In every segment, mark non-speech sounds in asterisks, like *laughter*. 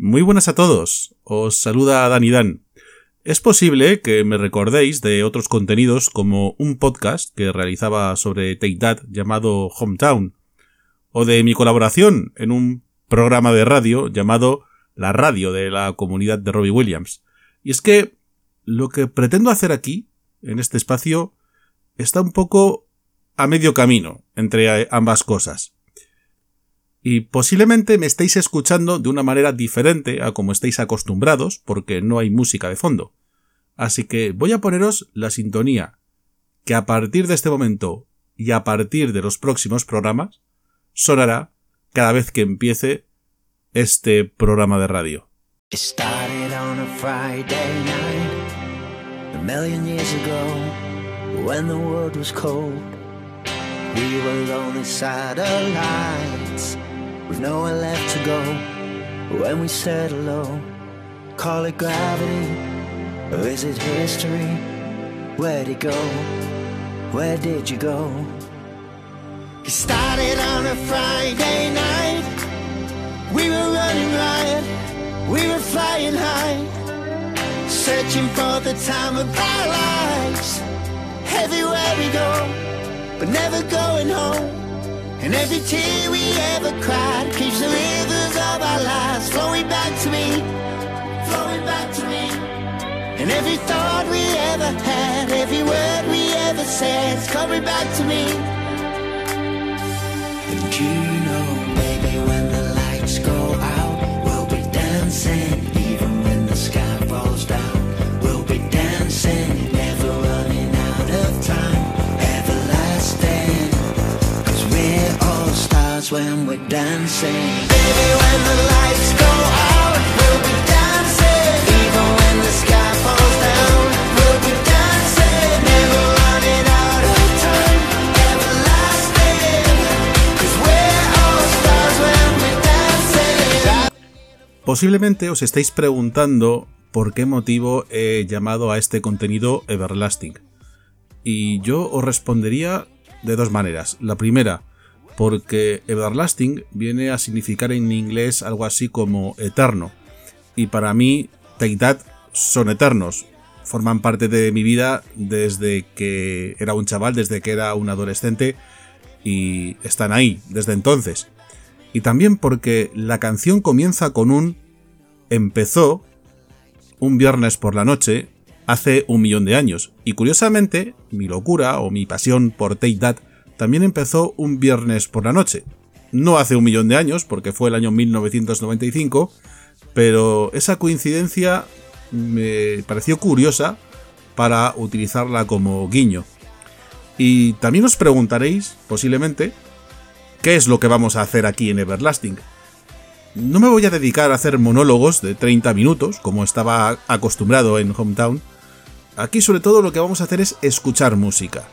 Muy buenas a todos. Os saluda Dani Dan. Es posible que me recordéis de otros contenidos como un podcast que realizaba sobre Take That llamado Hometown, o de mi colaboración en un programa de radio llamado La Radio de la comunidad de Robbie Williams. Y es que lo que pretendo hacer aquí, en este espacio, está un poco a medio camino entre ambas cosas. Y posiblemente me estéis escuchando de una manera diferente a como estáis acostumbrados, porque no hay música de fondo. Así que voy a poneros la sintonía que a partir de este momento y a partir de los próximos programas sonará cada vez que empiece este programa de radio. With nowhere left to go. When we said hello, call it gravity, or is it history? Where'd it go? Where did you go? It started on a Friday night. We were running riot, we were flying high, searching for the time of our lives. Everywhere we go but never going home. And every tear we ever cried keeps the rivers of our lives flowing back to me, flowing back to me. And every thought we ever had, every word we ever said is coming back to me. And you know, baby, when the lights go out, we'll be dancing, when we're dancing. Baby, when the lights go out, we'll be dancing. Even when the sky falls down, we'll be dancing. Never running out of time, everlasting. Cause we're all stars when we're dancing. Posiblemente os estéis preguntando por qué motivo he llamado a este contenido Everlasting. Y yo os respondería de dos maneras. La primera, porque everlasting viene a significar en inglés algo así como eterno. Y para mí, Take That son eternos. Forman parte de mi vida desde que era un chaval, desde que era un adolescente y están ahí desde entonces. Y también porque la canción comienza con un empezó un viernes por la noche hace un millón de años. Y curiosamente, mi locura o mi pasión por Take That también empezó un viernes por la noche. No hace un millón de años, porque fue el año 1995, pero esa coincidencia me pareció curiosa para utilizarla como guiño. Y también os preguntaréis, posiblemente, ¿qué es lo que vamos a hacer aquí en Everlasting? No me voy a dedicar a hacer monólogos de 30 minutos, como estaba acostumbrado en Hometown. Aquí sobre todo lo que vamos a hacer es escuchar música.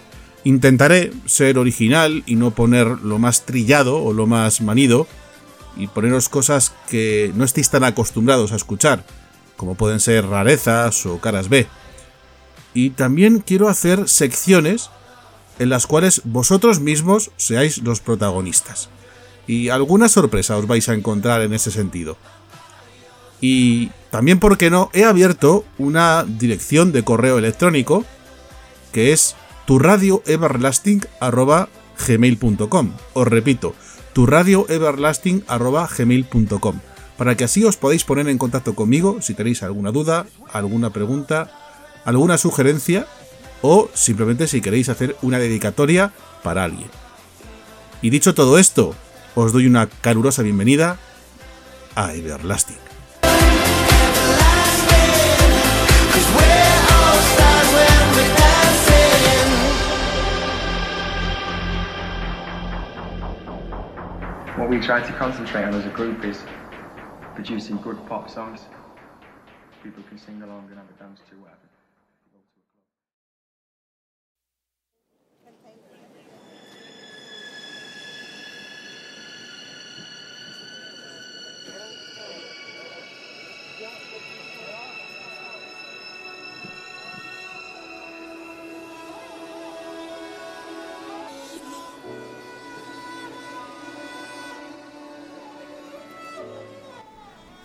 Intentaré ser original y no poner lo más trillado o lo más manido y poneros cosas que no estéis tan acostumbrados a escuchar, como pueden ser rarezas o caras B. Y también quiero hacer secciones en las cuales vosotros mismos seáis los protagonistas. Y alguna sorpresa os vais a encontrar en ese sentido. Y también, ¿por qué no? He abierto una dirección de correo electrónico que es tu radio gmail.com. Os repito, tu radio gmail.com. Para que así os podáis poner en contacto conmigo si tenéis alguna duda, alguna pregunta, alguna sugerencia o simplemente si queréis hacer una dedicatoria para alguien. Y dicho todo esto, os doy una calurosa bienvenida a Everlasting. What we try to concentrate on as a group is producing good pop songs. People can sing along and have a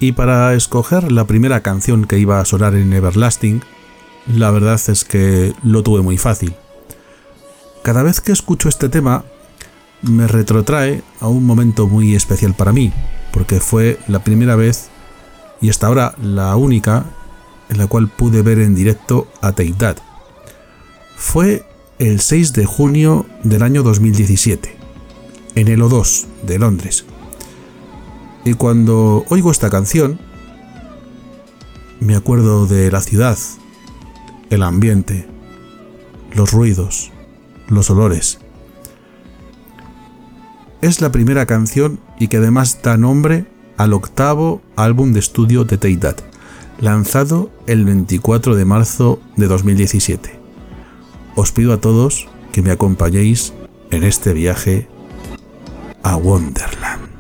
Y para escoger la primera canción que iba a sonar en Everlasting, la verdad es que lo tuve muy fácil. Cada vez que escucho este tema, me retrotrae a un momento muy especial para mí, porque fue la primera vez y hasta ahora la única en la cual pude ver en directo a Take That. Fue el 6 de junio del año 2017, en el O2 de Londres, y cuando oigo esta canción, me acuerdo de la ciudad, el ambiente, los ruidos, los olores. Es la primera canción y que además da nombre al octavo álbum de estudio de Take That, lanzado el 24 de marzo de 2017. Os pido a todos que me acompañéis en este viaje a Wonderland.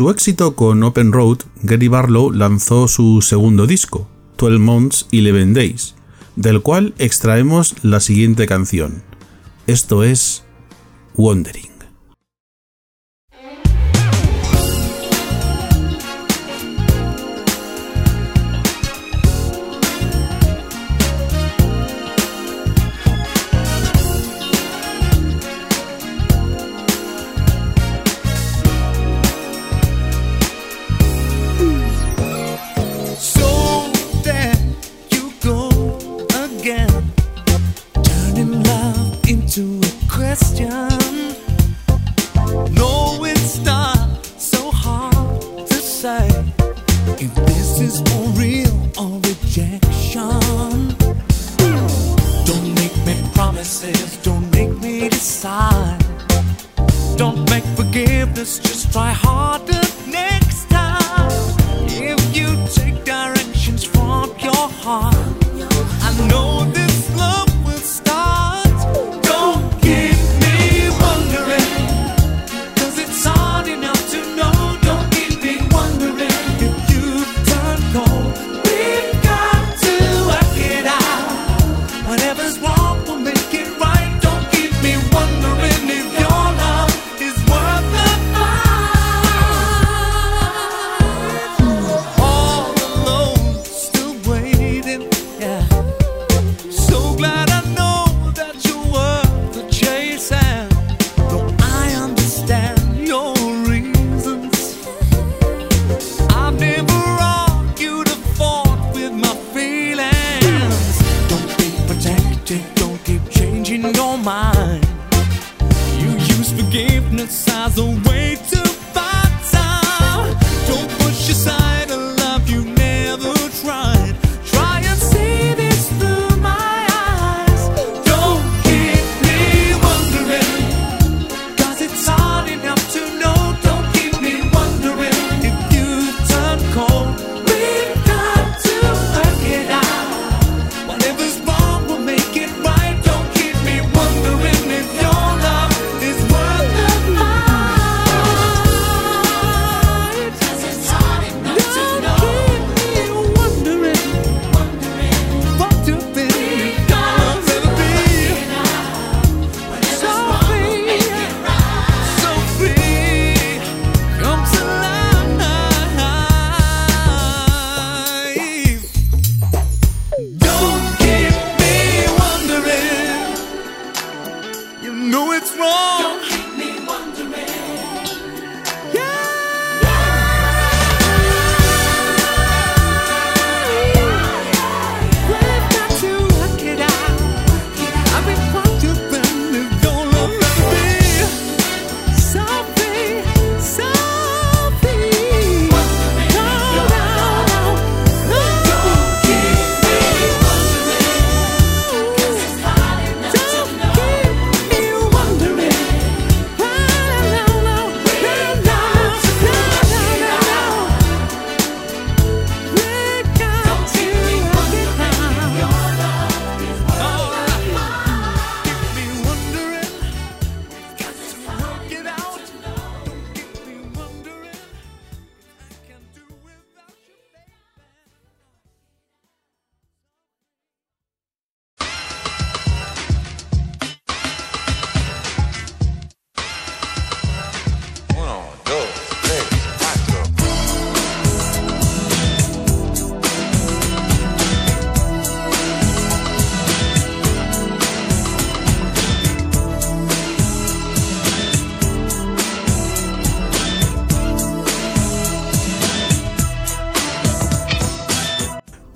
su éxito con Open Road, Gary Barlow lanzó su segundo disco, 12 Months y 11 Days, del cual extraemos la siguiente canción. Esto es Wandering.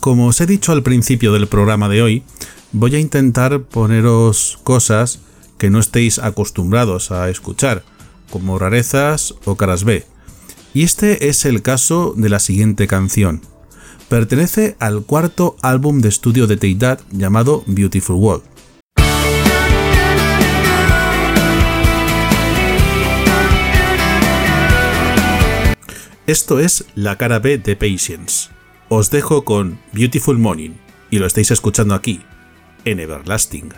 Como os he dicho al principio del programa de hoy, voy a intentar poneros cosas que no estéis acostumbrados a escuchar, como rarezas o caras B. Y este es el caso de la siguiente canción. Pertenece al cuarto álbum de estudio de Teidad llamado Beautiful World. Esto es la cara B de Patience os dejo con Beautiful Morning y lo estáis escuchando aquí, en Everlasting.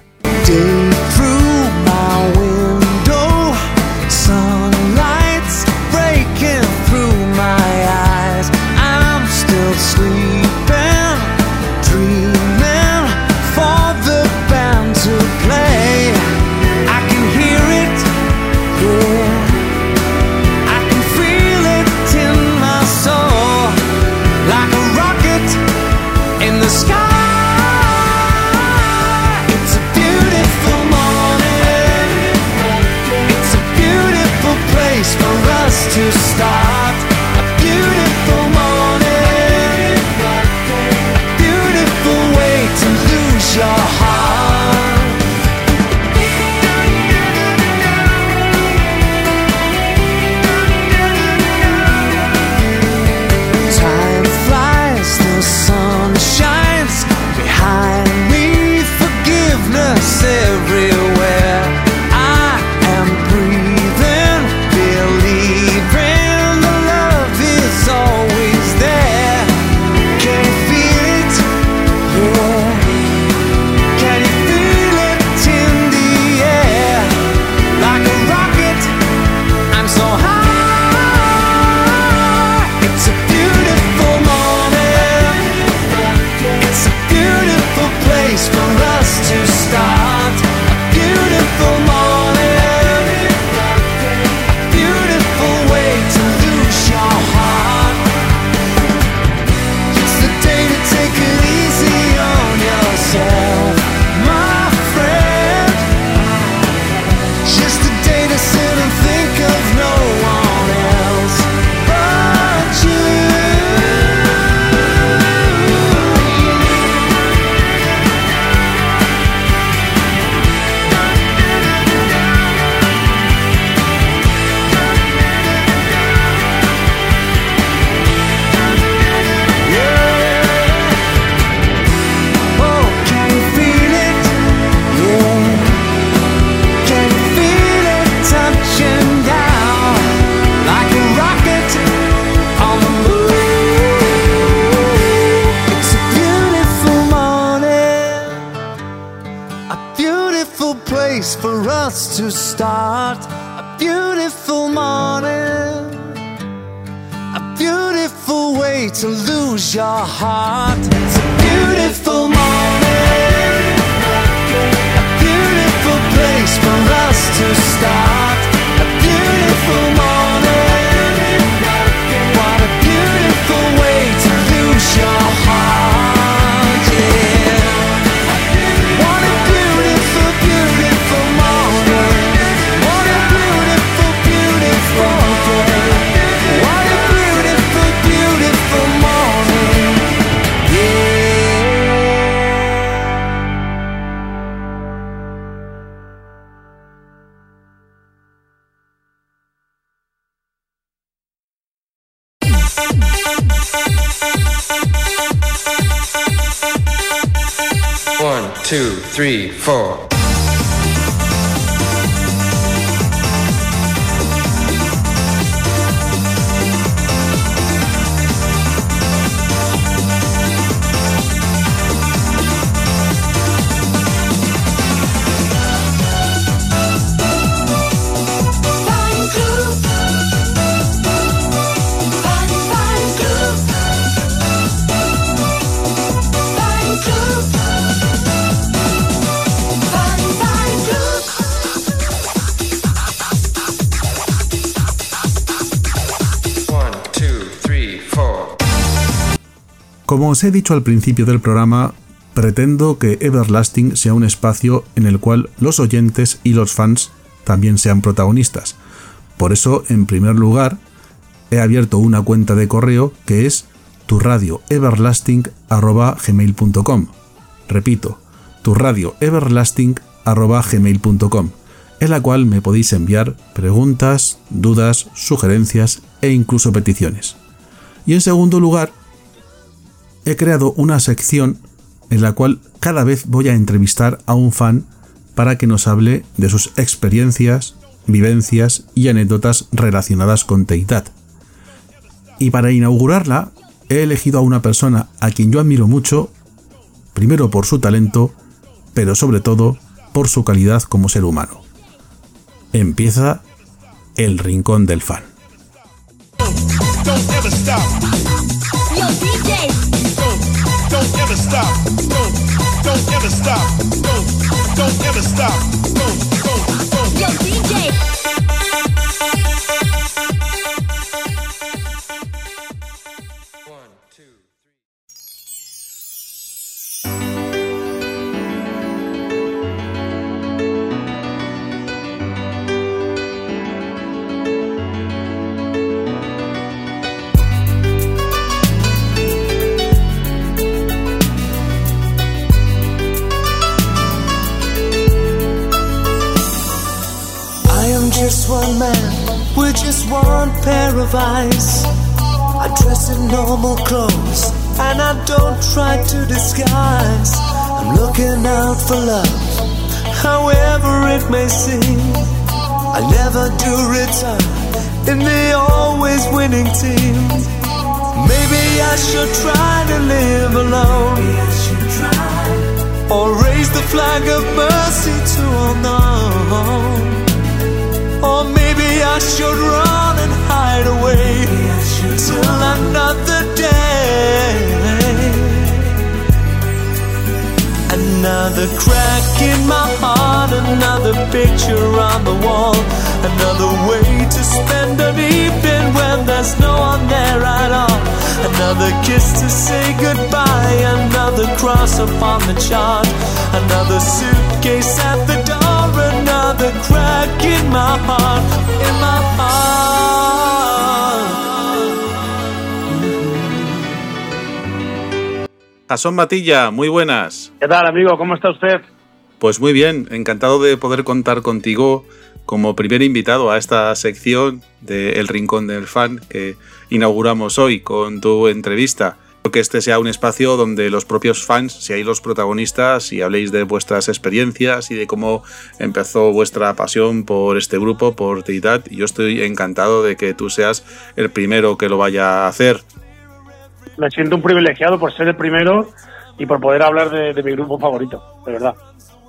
Beautiful place for us to start. A beautiful morning. A beautiful way to lose your heart. It's a beautiful morning. A beautiful place for us to start. A beautiful morning. What a beautiful way to lose your heart. Two, three, four. Como os he dicho al principio del programa, pretendo que Everlasting sea un espacio en el cual los oyentes y los fans también sean protagonistas. Por eso, en primer lugar, he abierto una cuenta de correo que es turradioeverlasting.gmail.com Repito, turradioeverlasting.gmail.com en la cual me podéis enviar preguntas, dudas, sugerencias e incluso peticiones. Y en segundo lugar, he creado una sección en la cual cada vez voy a entrevistar a un fan para que nos hable de sus experiencias, vivencias y anécdotas relacionadas con Teitat. Y para inaugurarla, he elegido a una persona a quien yo admiro mucho, primero por su talento, pero sobre todo por su calidad como ser humano. Empieza el Rincón del Fan. Don't, ever stop. Don't, don't ever stop. Don't, don't ever stop. Don't, don't, don't. Yo, DJ. Of. I dress in normal clothes and I don't try to disguise. I'm looking out for love, however it may seem. I never do return in the always winning team. Maybe I should try to live alone. Or raise the flag of mercy to unknown. I should run and hide away till another day. Another crack in my heart, another picture on the wall, another way to spend an evening when there's no one there at all. Another kiss to say goodbye, another cross upon the chart, another suitcase at the another crack in my heart, in my heart. Jason Matilla, muy buenas. ¿Qué tal, amigo? ¿Cómo está usted? Pues muy bien, encantado de poder contar contigo como primer invitado a esta sección de El Rincón del Fan que inauguramos hoy con tu entrevista. Que este sea un espacio donde los propios fans seáis los protagonistas y habléis de vuestras experiencias y de cómo empezó vuestra pasión por este grupo, por. Y yo estoy encantado de que tú seas el primero que lo vaya a hacer. Me siento un privilegiado por ser el primero y por poder hablar de mi grupo favorito, de verdad.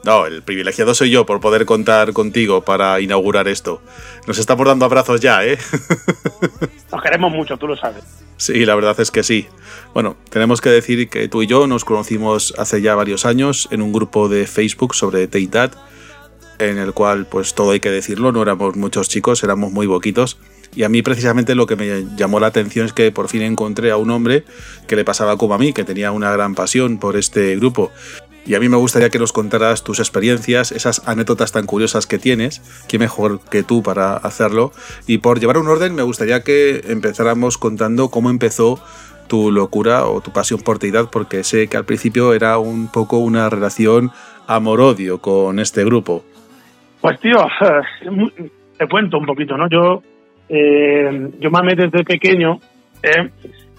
No, el privilegiado soy yo por poder contar contigo para inaugurar esto. Nos estamos dando abrazos ya, ¿eh? *laughs* Nos queremos mucho, tú lo sabes. Sí, la verdad es que sí. Bueno, tenemos que decir que tú y yo nos conocimos hace ya varios años en un grupo de Facebook sobre Teitat, en el cual, pues todo hay que decirlo, no éramos muchos chicos, éramos muy poquitos. Y a mí precisamente lo que me llamó la atención es que por fin encontré a un hombre que le pasaba como a mí, que tenía una gran pasión por este grupo. Y a mí me gustaría que nos contaras tus experiencias, esas anécdotas tan curiosas que tienes, que mejor que tú para hacerlo. Y por llevar un orden, me gustaría que empezáramos contando cómo empezó tu locura o tu pasión por Teidad, porque sé que al principio era un poco una relación amor-odio con este grupo. Pues tío, *laughs* te cuento un poquito, ¿no? Yo, eh, yo desde pequeño eh,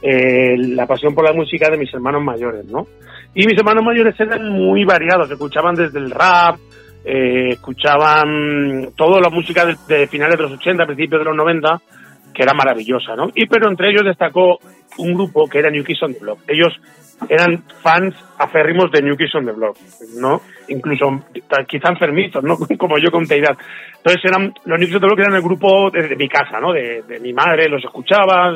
eh, la pasión por la música de mis hermanos mayores, ¿no? Y mis hermanos mayores eran muy variados, escuchaban desde el rap, eh, escuchaban toda la música de, finales de los 80, principios de los 90, que era maravillosa, ¿no? Y pero entre ellos destacó un grupo que era New Kids on the Block. Ellos eran fans aférrimos de New Kids on the Block, ¿no? Incluso quizá enfermizos, ¿no? *laughs* Como yo con Teidad. Entonces eran, los New Kids on the Block eran el grupo de, de mi casa, ¿no? De, de mi madre, los escuchaba,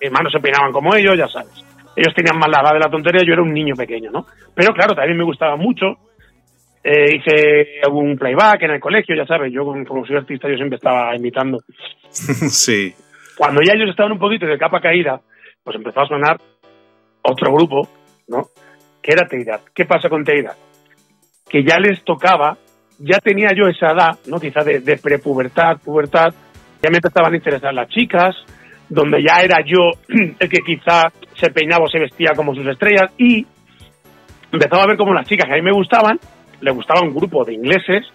hermanos se peinaban como ellos, ya sabes. Ellos tenían más la edad de la tontería, yo era un niño pequeño, ¿no? Pero claro, también me gustaba mucho. Eh, hice un playback en el colegio, ya sabes, yo como, como soy artista yo siempre estaba imitando. *laughs* sí. Cuando ya ellos estaban un poquito de capa caída, pues empezó a sonar otro grupo, ¿no? Que era Teidad. ¿Qué pasa con Teidad? Que ya les tocaba, ya tenía yo esa edad, ¿no? Quizá de, de prepubertad, pubertad, ya me empezaban a interesar las chicas, donde ya era yo *clears throat* el que quizá se peinaba o se vestía como sus estrellas y empezaba a ver como las chicas que a mí me gustaban, le gustaba un grupo de ingleses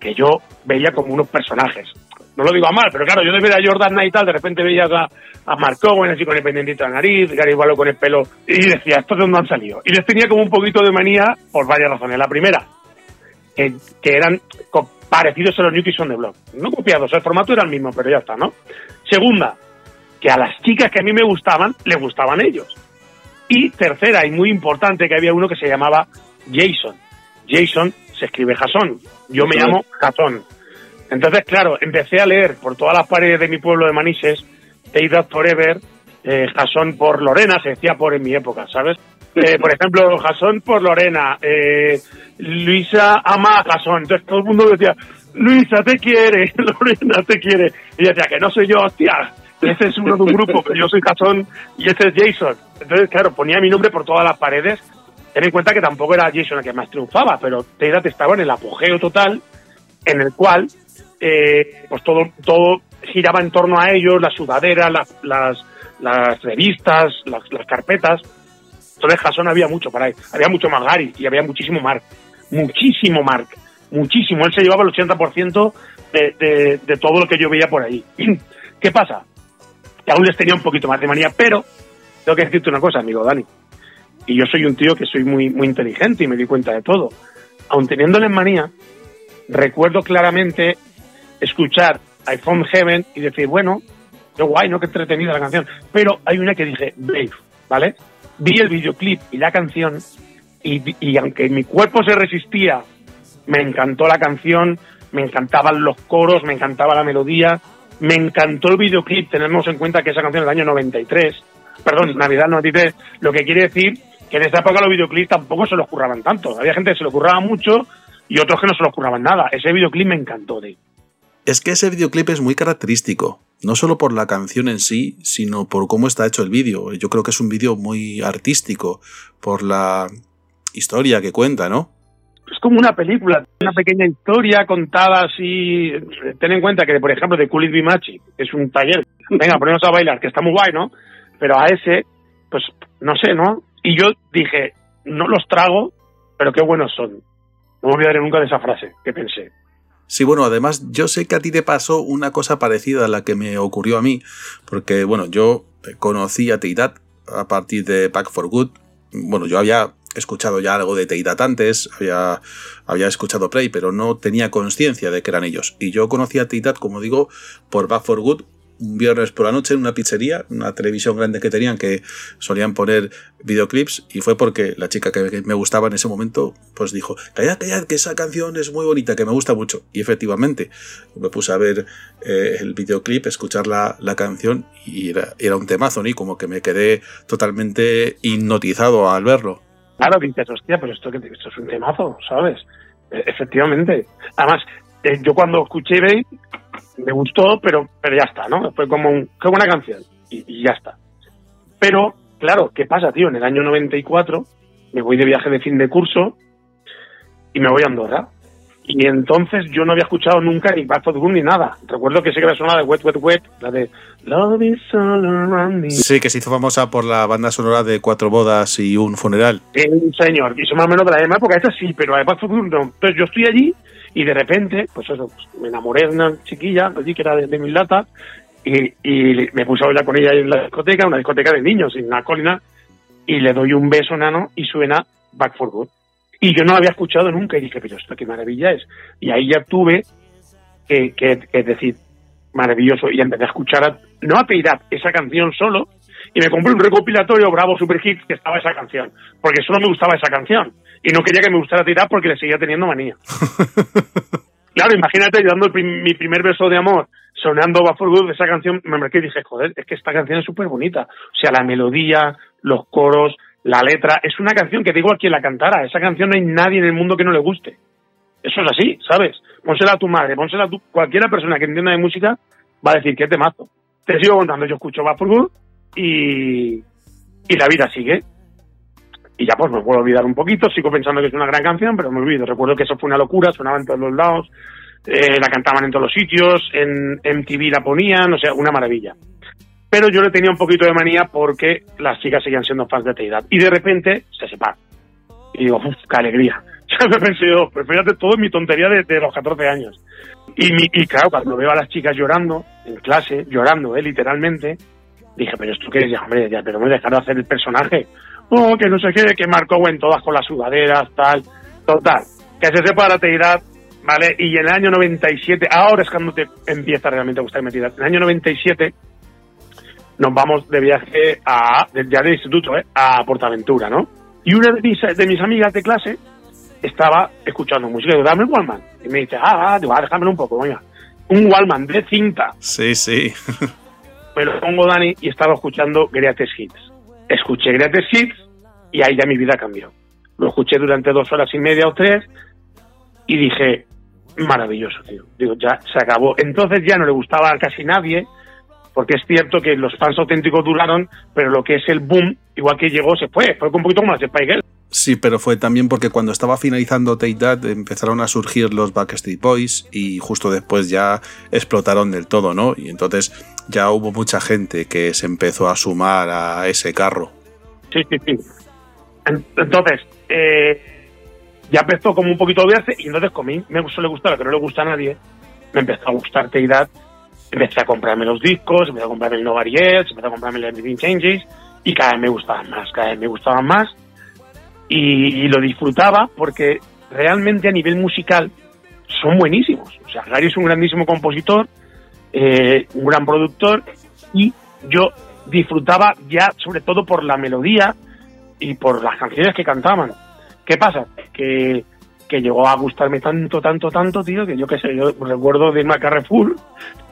que yo veía como unos personajes. No lo digo a mal, pero claro, yo de ver a Jordan Knight y tal, de repente veías a, a Mark Owen así con el pendientito de la nariz, Gary Barlow con el pelo, y decía, ¿estos de dónde han salido? Y les tenía como un poquito de manía por varias razones. La primera, que, que eran parecidos a los New Kids on the Block. No copiados, el formato era el mismo, pero ya está, ¿no? Segunda, que a las chicas que a mí me gustaban, le gustaban ellos. Y tercera, y muy importante, que había uno que se llamaba Jason. Jason se escribe Jason. Yo me llamo Jason. Entonces, claro, empecé a leer por todas las paredes de mi pueblo de Manises, Teidad Forever, eh, Jason por Lorena, se decía por en mi época, ¿sabes? Eh, por ejemplo, Jason por Lorena, eh, Luisa ama a Jason. Entonces todo el mundo decía, Luisa te quiere, *laughs* Lorena te quiere. Y yo decía, que no soy yo, hostia. Ese es uno de un grupo, pero yo soy Jason y este es Jason. Entonces, claro, ponía mi nombre por todas las paredes. Ten en cuenta que tampoco era Jason el que más triunfaba, pero Teidad estaba en el apogeo total, en el cual eh, pues todo, todo giraba en torno a ellos, las sudaderas, las, las, revistas, las, las carpetas. Entonces Jason había mucho para ahí, había mucho más Gary y había muchísimo Mark, muchísimo Mark, muchísimo. Él se llevaba el 80% de, de, de todo lo que yo veía por ahí. *clears throat* ¿Qué pasa? Que aún les tenía un poquito más de manía, pero tengo que decirte una cosa, amigo Dani. Y yo soy un tío que soy muy, muy inteligente y me di cuenta de todo. Aun teniéndoles manía, recuerdo claramente escuchar I Found Heaven y decir, bueno, qué guay, ¿no? Qué entretenida la canción. Pero hay una que dije, Brave, ¿vale? Vi el videoclip y la canción y, y aunque mi cuerpo se resistía, me encantó la canción, me encantaban los coros, me encantaba la melodía, me encantó el videoclip, tenemos en cuenta que esa canción es del año 93, perdón, Navidad 93, lo que quiere decir que en esa época los videoclips tampoco se los curraban tanto, había gente que se lo curraba mucho y otros que no se los curraban nada, ese videoclip me encantó de Es que ese videoclip es muy característico, no solo por la canción en sí, sino por cómo está hecho el vídeo. Yo creo que es un vídeo muy artístico, por la historia que cuenta, ¿no? Es como una película, una pequeña historia contada así. Ten en cuenta que, por ejemplo, de Cool It Be Magic es un taller. Venga, ponemos a bailar, que está muy guay, ¿no? Pero a ese, pues, no sé, ¿no? Y yo dije, no los trago, pero qué buenos son. No me olvidaré nunca de esa frase que pensé. Sí, bueno, además yo sé que a ti te pasó una cosa parecida a la que me ocurrió a mí, porque bueno, yo conocí a Teidat a partir de Back for Good. Bueno, yo había escuchado ya algo de Teidat antes, había, había escuchado Prey, pero no tenía conciencia de que eran ellos. Y yo conocí a Teidat, como digo, por Back for Good, un viernes por la noche en una pizzería, una televisión grande que tenían que solían poner videoclips y fue porque la chica que, que me gustaba en ese momento pues dijo, callad, callad, que esa canción es muy bonita, que me gusta mucho. Y efectivamente, me puse a ver eh, el videoclip, escuchar la, la canción y era, era un temazo, ¿no? Y como que me quedé totalmente hipnotizado al verlo. Claro, dices, hostia, pero esto, que- esto es un temazo, ¿sabes? Eh, efectivamente. Además, eh, yo cuando escuché Babe, me gustó, pero, pero ya está, ¿no? Fue como un, qué buena canción, y, y ya está. Pero, claro, ¿qué pasa, tío? En el año 94 me voy de viaje de fin de curso y me voy a Andorra. Y entonces yo no había escuchado nunca ni Back for Good ni nada. Recuerdo que sí que me sonaba de Wet, Wet, Wet, la de Love is all around me. Sí, que se hizo famosa por la banda sonora de Cuatro bodas y un funeral. Sí, señor, y son más o menos de la misma época, esta sí, pero además fue no. Entonces yo estoy allí y de repente, pues eso, pues, me enamoré de una chiquilla allí que era de, de mi lata y, y me puse a bailar con ella en la discoteca, una discoteca de niños, en una colina, y le doy un beso nano y suena Back for Good. Y yo no la había escuchado nunca y dije, pero esto qué maravilla es. Y ahí ya tuve que, que, que decir, maravilloso, y empecé a escuchar, a- no a Peirat, esa canción solo, y me compré un recopilatorio Bravo Super Hits que estaba esa canción, porque solo me gustaba esa canción, y no quería que me gustara Peirat porque le seguía teniendo manía. *laughs* claro, imagínate yo dando prim- mi primer beso de amor, sonando Back for Good, esa canción, me marqué y dije, joder, es que esta canción es súper bonita, o sea, la melodía, los coros, la letra, es una canción que da igual quien la cantara, esa canción no hay nadie en el mundo que no le guste. Eso es así, ¿sabes? Pónsela a tu madre, pónsela a tu... Cualquiera persona que entienda de música va a decir que es temazo. Te sigo contando, yo escucho Back for y, y la vida sigue. Y ya pues me puedo olvidar un poquito, sigo pensando que es una gran canción, pero me olvido. Recuerdo que eso fue una locura, sonaba en todos los lados, eh, la cantaban en todos los sitios, en MTV la ponían, o sea, una maravilla. Pero yo le tenía un poquito de manía porque las chicas seguían siendo fans de Teidad. Y de repente se separan. Y digo, uff, qué alegría. *laughs* Ya me pensé pero fíjate todo en mi tontería de, de los 14 años. Y, mi- y claro, cuando veo a las chicas llorando, en clase, llorando, eh, literalmente, dije, pero esto qué es, ya, hombre, ya, pero me dejaron hacer el personaje. Oh, que no sé qué, que Marco en todas con las sudaderas, tal. Total, que se separa Teidad, ¿vale? Y en el año 97, ahora es cuando te empieza realmente a gustar Teidad. En el año 97 nos vamos de viaje a, ya de instituto, ¿eh? A Portaventura, ¿no? Y una de mis, de mis amigas de clase estaba escuchando música y digo, dame un Wallman. Y me dice, ah, ah, digo, ah, déjamelo un poco, venga. Un Wallman de cinta. Sí, sí. Me lo pongo Dani y estaba escuchando Greatest Hits. Escuché Greatest Hits y ahí ya mi vida cambió. Lo escuché durante dos horas y media o tres y dije, maravilloso, tío. Digo, ya se acabó. Entonces ya no le gustaba a casi nadie, porque es cierto que los fans auténticos duraron, pero lo que es el boom, igual que llegó, se fue. Fue un poquito como las de Spike Girl. Sí, pero fue también porque cuando estaba finalizando Take That empezaron a surgir los Backstreet Boys y justo después ya explotaron del todo, ¿no? Y entonces ya hubo mucha gente que se empezó a sumar a ese carro. Sí, sí, sí. En- Entonces, eh, ya empezó como un poquito a odiarse y entonces como a mí me suele gustar que no le gusta a nadie, me empezó a gustar Teidad, empecé a comprarme los discos, empecé a comprarme el Nobody Else, empecé a comprarme el Everything Changes y cada vez me gustaban más, cada vez me gustaban más y, lo disfrutaba porque realmente a nivel musical son buenísimos. O sea, Gary es un grandísimo compositor, eh, un gran productor y yo disfrutaba ya sobre todo por la melodía y por las canciones que cantaban. ¿Qué pasa? Que, que llegó a gustarme tanto, tanto, tanto, tío, que yo qué sé, yo recuerdo de irme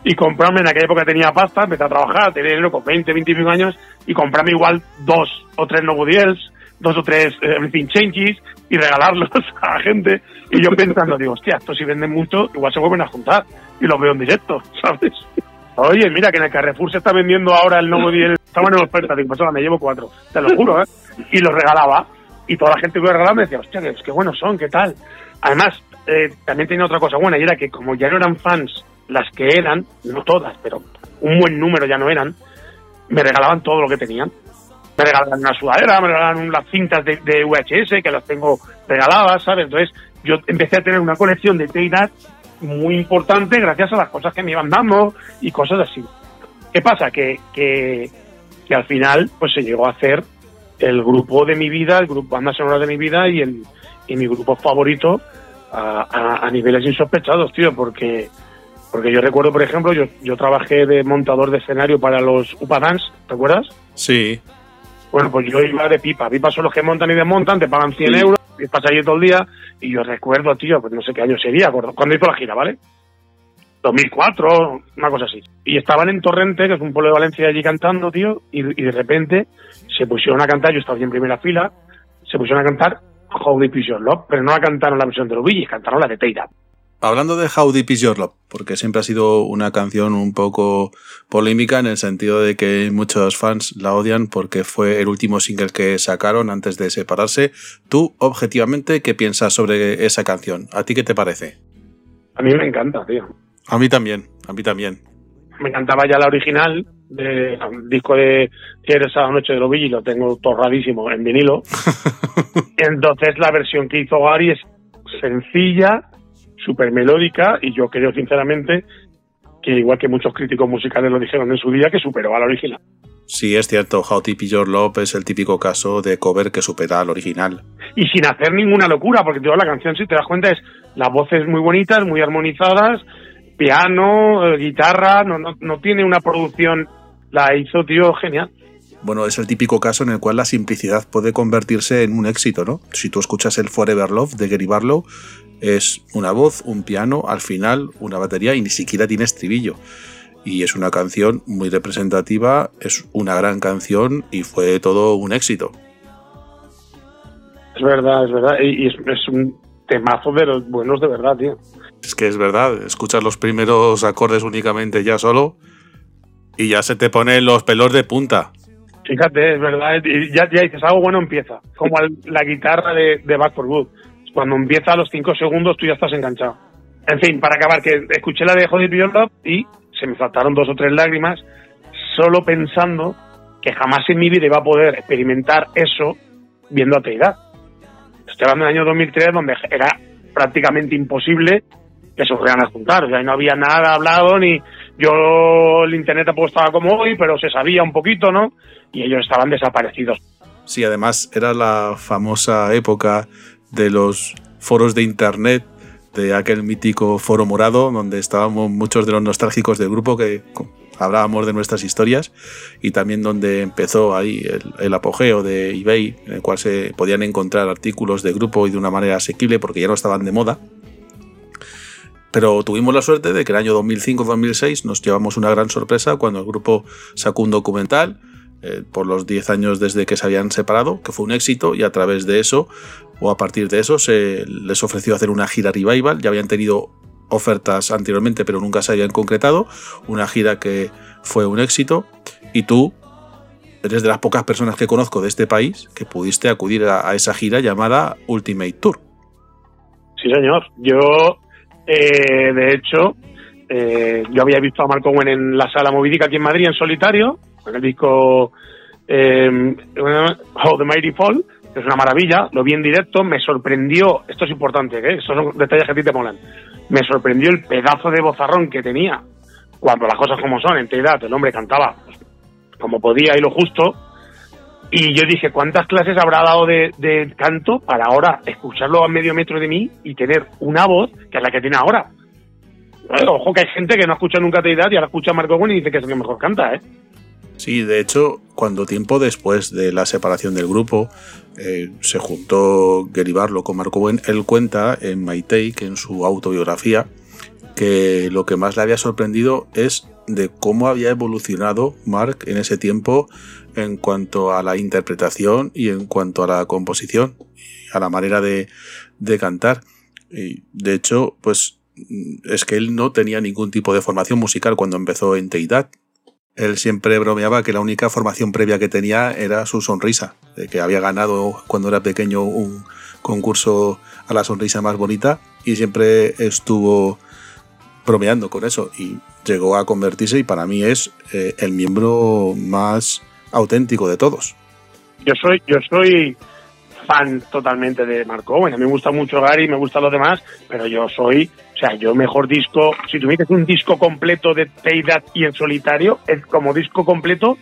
y comprarme, en aquella época tenía pasta, empecé a trabajar, tenía dinero con 20, 20 y pico años, y comprarme igual dos o tres Nobudiels, dos o tres eh, Everything Changes, y regalarlos *laughs* a la gente. Y yo pensando, digo, hostia, esto si venden mucho, igual se vuelven a juntar, y los veo en directo, *laughs* ¿sabes? Oye, mira que en el Carrefour se está vendiendo ahora el nuevo Diel. Estaban en oferta, digo, ahora me llevo cuatro. Te lo juro, ¿eh? Y los regalaba. Y toda la gente que lo regalaba me decía, hostia, qué, qué buenos son, qué tal. Además, eh, también tenía otra cosa buena, y era que como ya no eran fans las que eran, no todas, pero un buen número ya no eran, me regalaban todo lo que tenían. Me regalaban una sudadera, me regalaban las cintas de, de VHS, que las tengo regaladas, ¿sabes? Entonces, yo empecé a tener una colección de Teidad muy importante gracias a las cosas que me iban dando y cosas así. ¿Qué pasa? Que, que, que al final pues se llegó a hacer el grupo de mi vida, el grupo banda sonora de mi vida y, el, y mi grupo favorito a, a- a niveles insospechados, tío, porque Porque yo recuerdo, por ejemplo, yo, yo trabajé de montador de escenario para los UPA Dance, ¿te acuerdas? Sí, Bueno, pues yo iba de pipa. Pipa son los que montan y desmontan, te pagan 100 euros, y estás allí todo el día. Y yo recuerdo, tío, pues no sé qué año sería, cuando cuando hizo la gira, ¿vale? 2004, una cosa así. Y estaban en Torrente, que es un pueblo de Valencia, allí cantando, tío, y, y de repente se pusieron a cantar, yo estaba allí en primera fila, se pusieron a cantar How Deep Is Your Love, pero no la cantaron la versión de los Billys, cantaron la de Teira. Hablando de How Deep Is Your Love, porque siempre ha sido una canción un poco polémica en el sentido de que muchos fans la odian porque fue el último single que sacaron antes de separarse. Tú, objetivamente, ¿qué piensas sobre esa canción? ¿A ti qué te parece? A mí me encanta, tío. A mí también, a mí también. me encantaba ya la original del disco de Quiero esa noche de los Billys, lo tengo torradísimo en vinilo. *laughs* Entonces la versión que hizo Gary es sencilla, súper melódica y yo creo sinceramente que igual que muchos críticos musicales lo dijeron en su día, que superó a la original. Sí, es cierto, How Deep Your Love es el típico caso de cover que supera al original. Y sin hacer ninguna locura, porque toda la canción, si te das cuenta, es las voces muy bonitas, muy armonizadas, piano, eh, guitarra, no, no, no tiene una producción, la hizo, tío, genial. Bueno, es el típico caso en el cual la simplicidad puede convertirse en un éxito, ¿no? Si tú escuchas el Forever Love de Gary Barlow, es una voz, un piano, al final una batería y ni siquiera tiene estribillo. Y es una canción muy representativa, es una gran canción y fue todo un éxito. Es verdad, es verdad. Y, es, es un temazo de los buenos de verdad, tío. Es que es verdad, escuchas los primeros acordes únicamente ya solo y ya se te ponen los pelos de punta. Fíjate, es verdad. Y ya, ya dices, algo bueno empieza. Como la guitarra de, de Back for Good. Cuando empieza a los 5 segundos, tú ya estás enganchado. En fin, para acabar, que escuché la de Jody Beyond y se me faltaron dos o tres lágrimas, solo pensando que jamás en mi vida iba a poder experimentar eso viendo a Teidad. Estoy hablando del año 2003, donde era prácticamente imposible que se fueran a juntar. O sea, no había nada hablado, ni yo, el internet tampoco estaba como hoy, pero se sabía un poquito, ¿no? Y ellos estaban desaparecidos. Sí, además era la famosa época de los foros de internet, de aquel mítico foro morado, donde estábamos muchos de los nostálgicos del grupo que hablábamos de nuestras historias y también donde empezó ahí el, el apogeo de eBay, en el cual se podían encontrar artículos de grupo y de una manera asequible porque ya no estaban de moda. Pero tuvimos la suerte de que el año 2005-2006 nos llevamos una gran sorpresa cuando el grupo sacó un documental eh, por los 10 años desde que se habían separado, que fue un éxito y a través de eso o a partir de eso se les ofreció hacer una gira revival. Ya habían tenido ofertas anteriormente pero nunca se habían concretado. Una gira que fue un éxito y tú eres de las pocas personas que conozco de este país que pudiste acudir a, esa gira llamada Ultimate Tour. Sí, señor. Yo, eh, de hecho, eh, yo había visto a Marco Owen en la sala movidica aquí en Madrid en solitario, en el disco eh, How the Mighty Fall, es una maravilla. Lo vi en directo, me sorprendió. Esto es importante, ¿eh? estos son detalles que a ti te molan. Me sorprendió el pedazo de bozarrón que tenía cuando las cosas como son, en edad, el hombre cantaba como podía y lo justo. Y yo dije, ¿cuántas clases habrá dado de, de canto para ahora escucharlo a medio metro de mí y tener una voz que es la que tiene ahora? Ojo que hay gente que no escucha nunca Teidad y ahora escucha a Marco Owen y dice que es el que mejor canta, ¿eh? Sí, de hecho, cuando tiempo después de la separación del grupo eh, se juntó Gary Barlow con Marco Owen, él cuenta en My Take, en su autobiografía, que lo que más le había sorprendido es de cómo había evolucionado Mark en ese tiempo en cuanto a la interpretación y en cuanto a la composición, a la manera de, cantar. Y de hecho, pues es que él no tenía ningún tipo de formación musical cuando empezó en Teidad. Él siempre bromeaba que la única formación previa que tenía era su sonrisa, de que había ganado cuando era pequeño un concurso a la sonrisa más bonita y siempre estuvo bromeando con eso y llegó a convertirse y para mí es eh, el miembro más auténtico de todos. Yo soy, yo soy fan totalmente de Marco Owen. A mí me gusta mucho Gary, me gustan los demás, pero yo soy, o sea, yo mejor disco, si tuvieses un disco completo de Teidad y en solitario, es como disco completo,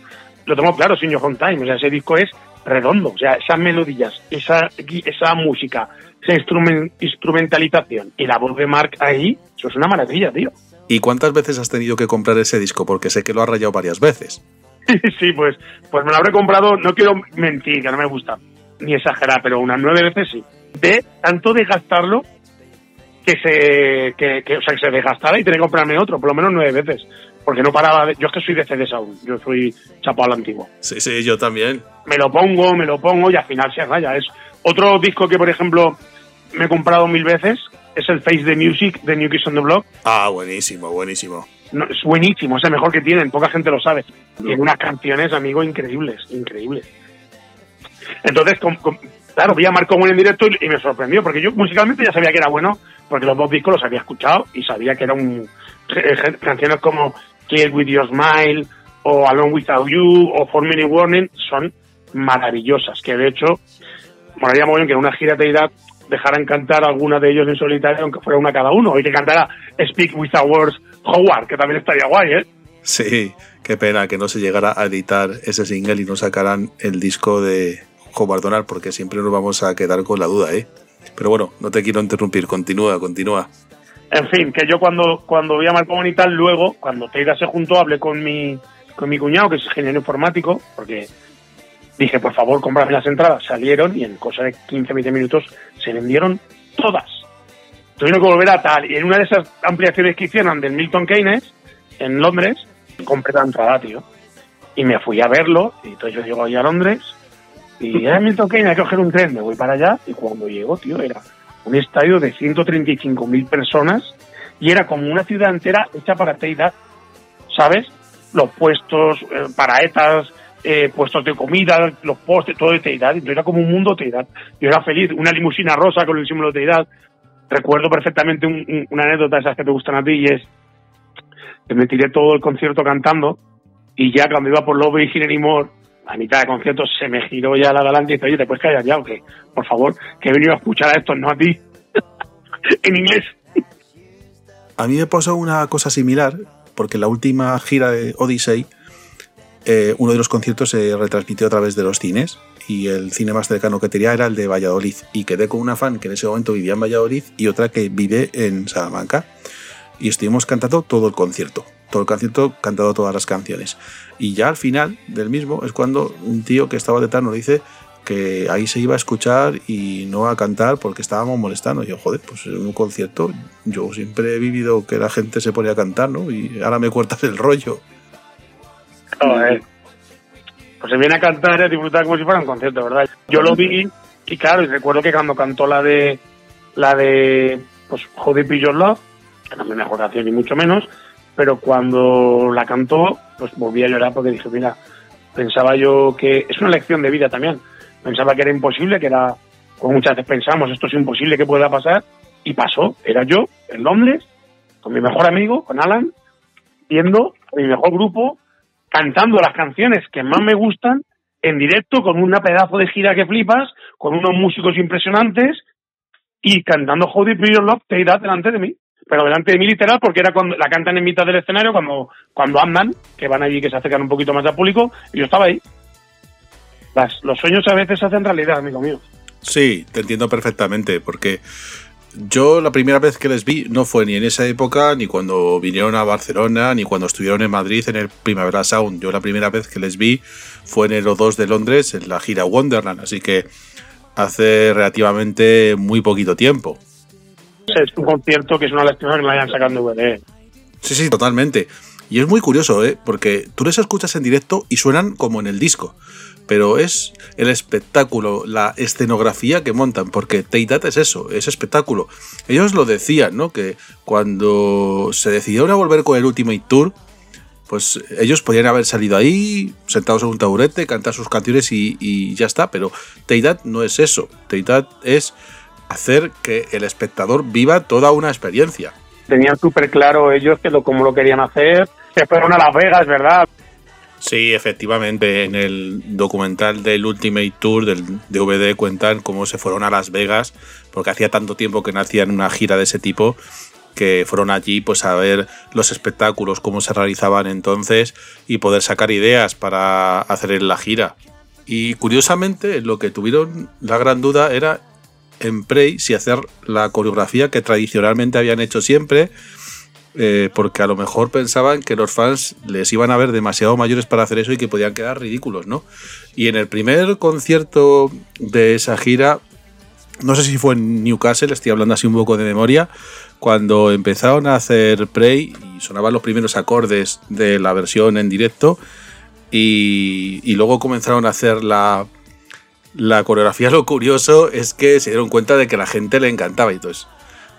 lo tengo claro, Sin Home Time. O sea, ese disco es redondo. O sea, esas melodías, esa, esa música, esa instrumen- instrumentalización y la voz de Mark ahí, eso es una maravilla, tío. ¿Y cuántas veces has tenido que comprar ese disco? Porque sé que lo has rayado varias veces. *laughs* sí, pues, pues me lo habré comprado, no quiero mentir, que no me gusta, ni exagerar, pero unas nueve veces sí. De tanto de gastarlo que se, que, que, o sea, que se desgastara y tenía que comprarme otro, por lo menos nueve veces. Porque no paraba de, yo es que soy de CDs aún, yo soy chapado al antiguo. Sí, sí, yo también. Me lo pongo, me lo pongo y al final se raya. Es otro disco que, por ejemplo, me he comprado mil veces, es el Face the Music de New Kids on the Block. Ah, buenísimo, buenísimo. No, es buenísimo, es el mejor que tienen, poca gente lo sabe. Tiene unas canciones, amigo, increíbles, increíbles. Entonces, com- claro, vi a Marco Bueno en directo y, me sorprendió, porque yo musicalmente ya sabía que era bueno, porque los dos discos los había escuchado y sabía que era un... eh, eh, canciones como Kill With Your Smile, o Alone Without You, o For Many Warning, son maravillosas, que de hecho, moraría muy bien que en una gira de edad dejaran cantar alguna de ellos en solitario, aunque fuera una cada uno, y que cantara Speak Without Words Howard, que también estaría guay, ¿eh? Sí, qué pena que no se llegara a editar ese single y no sacaran el disco de Howard Donald, porque siempre nos vamos a quedar con la duda, ¿eh? Pero bueno, no te quiero interrumpir, continúa, continúa. En fin, que yo cuando, cuando vi a Marco y tal, luego, cuando Teida se juntó, hablé con mi, con mi cuñado, que es ingeniero informático, porque dije, por favor, cómprame las entradas. Salieron y en cosa de 15-20 minutos se vendieron todas. Tuvieron que volver a tal. Y en una de esas ampliaciones que hicieron del Milton Keynes, en Londres, compré la entrada, tío. Y me fui a verlo, y entonces yo llego ahí a Londres, y Milton Keynes, hay que coger un tren, me voy para allá, y cuando llego, tío, era un estadio de 135.000 personas, y era como una ciudad entera hecha para Teidad, ¿sabes? Los puestos, eh, paraetas, eh, puestos de comida, los postes, todo de Teidad, entonces era como un mundo Teidad. Yo era feliz, una limusina rosa con el símbolo de Teidad. Recuerdo perfectamente un- un- una anécdota de esas que te gustan a ti y es que me tiré todo el concierto cantando y ya cuando iba por Love Virgin Anymore, a mitad de concierto se me giró ya la delante y dice, oye, ¿te puedes callar ya o qué? Por favor, que he venido a escuchar a estos, no a ti. *laughs* en inglés. A mí me pasó una cosa similar, porque en la última gira de Odyssey, eh, uno de los conciertos se retransmitió a través de los cines y el cine más cercano que tenía era el de Valladolid y quedé con una fan que en ese momento vivía en Valladolid y otra que vive en Salamanca y estuvimos cantando todo el concierto, todo el concierto cantando todas las canciones y ya al final del mismo es cuando un tío que estaba detrás nos dice que ahí se iba a escuchar y no a cantar porque estábamos molestando. Y yo, joder, pues en un concierto yo siempre he vivido que la gente se ponía a cantar, ¿no? Y ahora me cortas el rollo. Joder. Pues se viene a cantar y a disfrutar como si fuera un concierto, ¿verdad? Yo lo vi y claro, y recuerdo que cuando cantó la de la de pues Is Your Love, que no es mi mejor canción ni mucho menos, pero cuando la cantó, pues volví a llorar porque dije, mira, pensaba yo que es una lección de vida también. Pensaba que era imposible, que era, como muchas veces pensamos, esto es imposible que pueda pasar, y pasó. Era yo, en Londres, con mi mejor amigo, con Alan, viendo a mi mejor grupo, cantando las canciones que más me gustan, en directo, con una pedazo de gira que flipas, con unos músicos impresionantes, y cantando How Your Love, te irá delante de mí. Pero delante de mí literal, porque era cuando la cantan en mitad del escenario, cuando, cuando andan, que van allí, que se acercan un poquito más al público, y yo estaba ahí. Las, los sueños a veces se hacen realidad, amigo mío. Sí, te entiendo perfectamente, porque yo la primera vez que les vi no fue ni en esa época, ni cuando vinieron a Barcelona, ni cuando estuvieron en Madrid en el Primavera Sound. Yo la primera vez que les vi fue en el O2 de Londres, en la gira Wonderland, así que hace relativamente muy poquito tiempo. Es un concierto que es una lástima que no hayan sacado en. Sí, sí, totalmente. Y es muy curioso, ¿eh? Porque tú les escuchas en directo y suenan como en el disco. Pero es el espectáculo, la escenografía que montan, porque Teitat es eso, es espectáculo. Ellos lo decían, ¿no? Que cuando se decidieron a volver con el Ultimate Tour, pues ellos podían haber salido ahí, sentados en un taburete, cantar sus canciones y, y ya está. Pero Teitat no es eso. Teitat es hacer que el espectador viva toda una experiencia. Tenían súper claro ellos que lo, cómo lo querían hacer. Se fueron a Las Vegas, ¿verdad? Sí, efectivamente, en el documental del Ultimate Tour del DVD cuentan cómo se fueron a Las Vegas, porque hacía tanto tiempo que no hacían una gira de ese tipo, que fueron allí pues a ver los espectáculos, cómo se realizaban entonces y poder sacar ideas para hacer la gira. Y curiosamente, lo que tuvieron la gran duda era en Prey si hacer la coreografía que tradicionalmente habían hecho siempre eh, porque a lo mejor pensaban que los fans les iban a ver demasiado mayores para hacer eso y que podían quedar ridículos, ¿no? Y en el primer concierto de esa gira, no sé si fue en Newcastle, estoy hablando así un poco de memoria, cuando empezaron a hacer Prey y sonaban los primeros acordes de la versión en directo y, y luego comenzaron a hacer la, la coreografía, lo curioso es que se dieron cuenta de que la gente le encantaba y entonces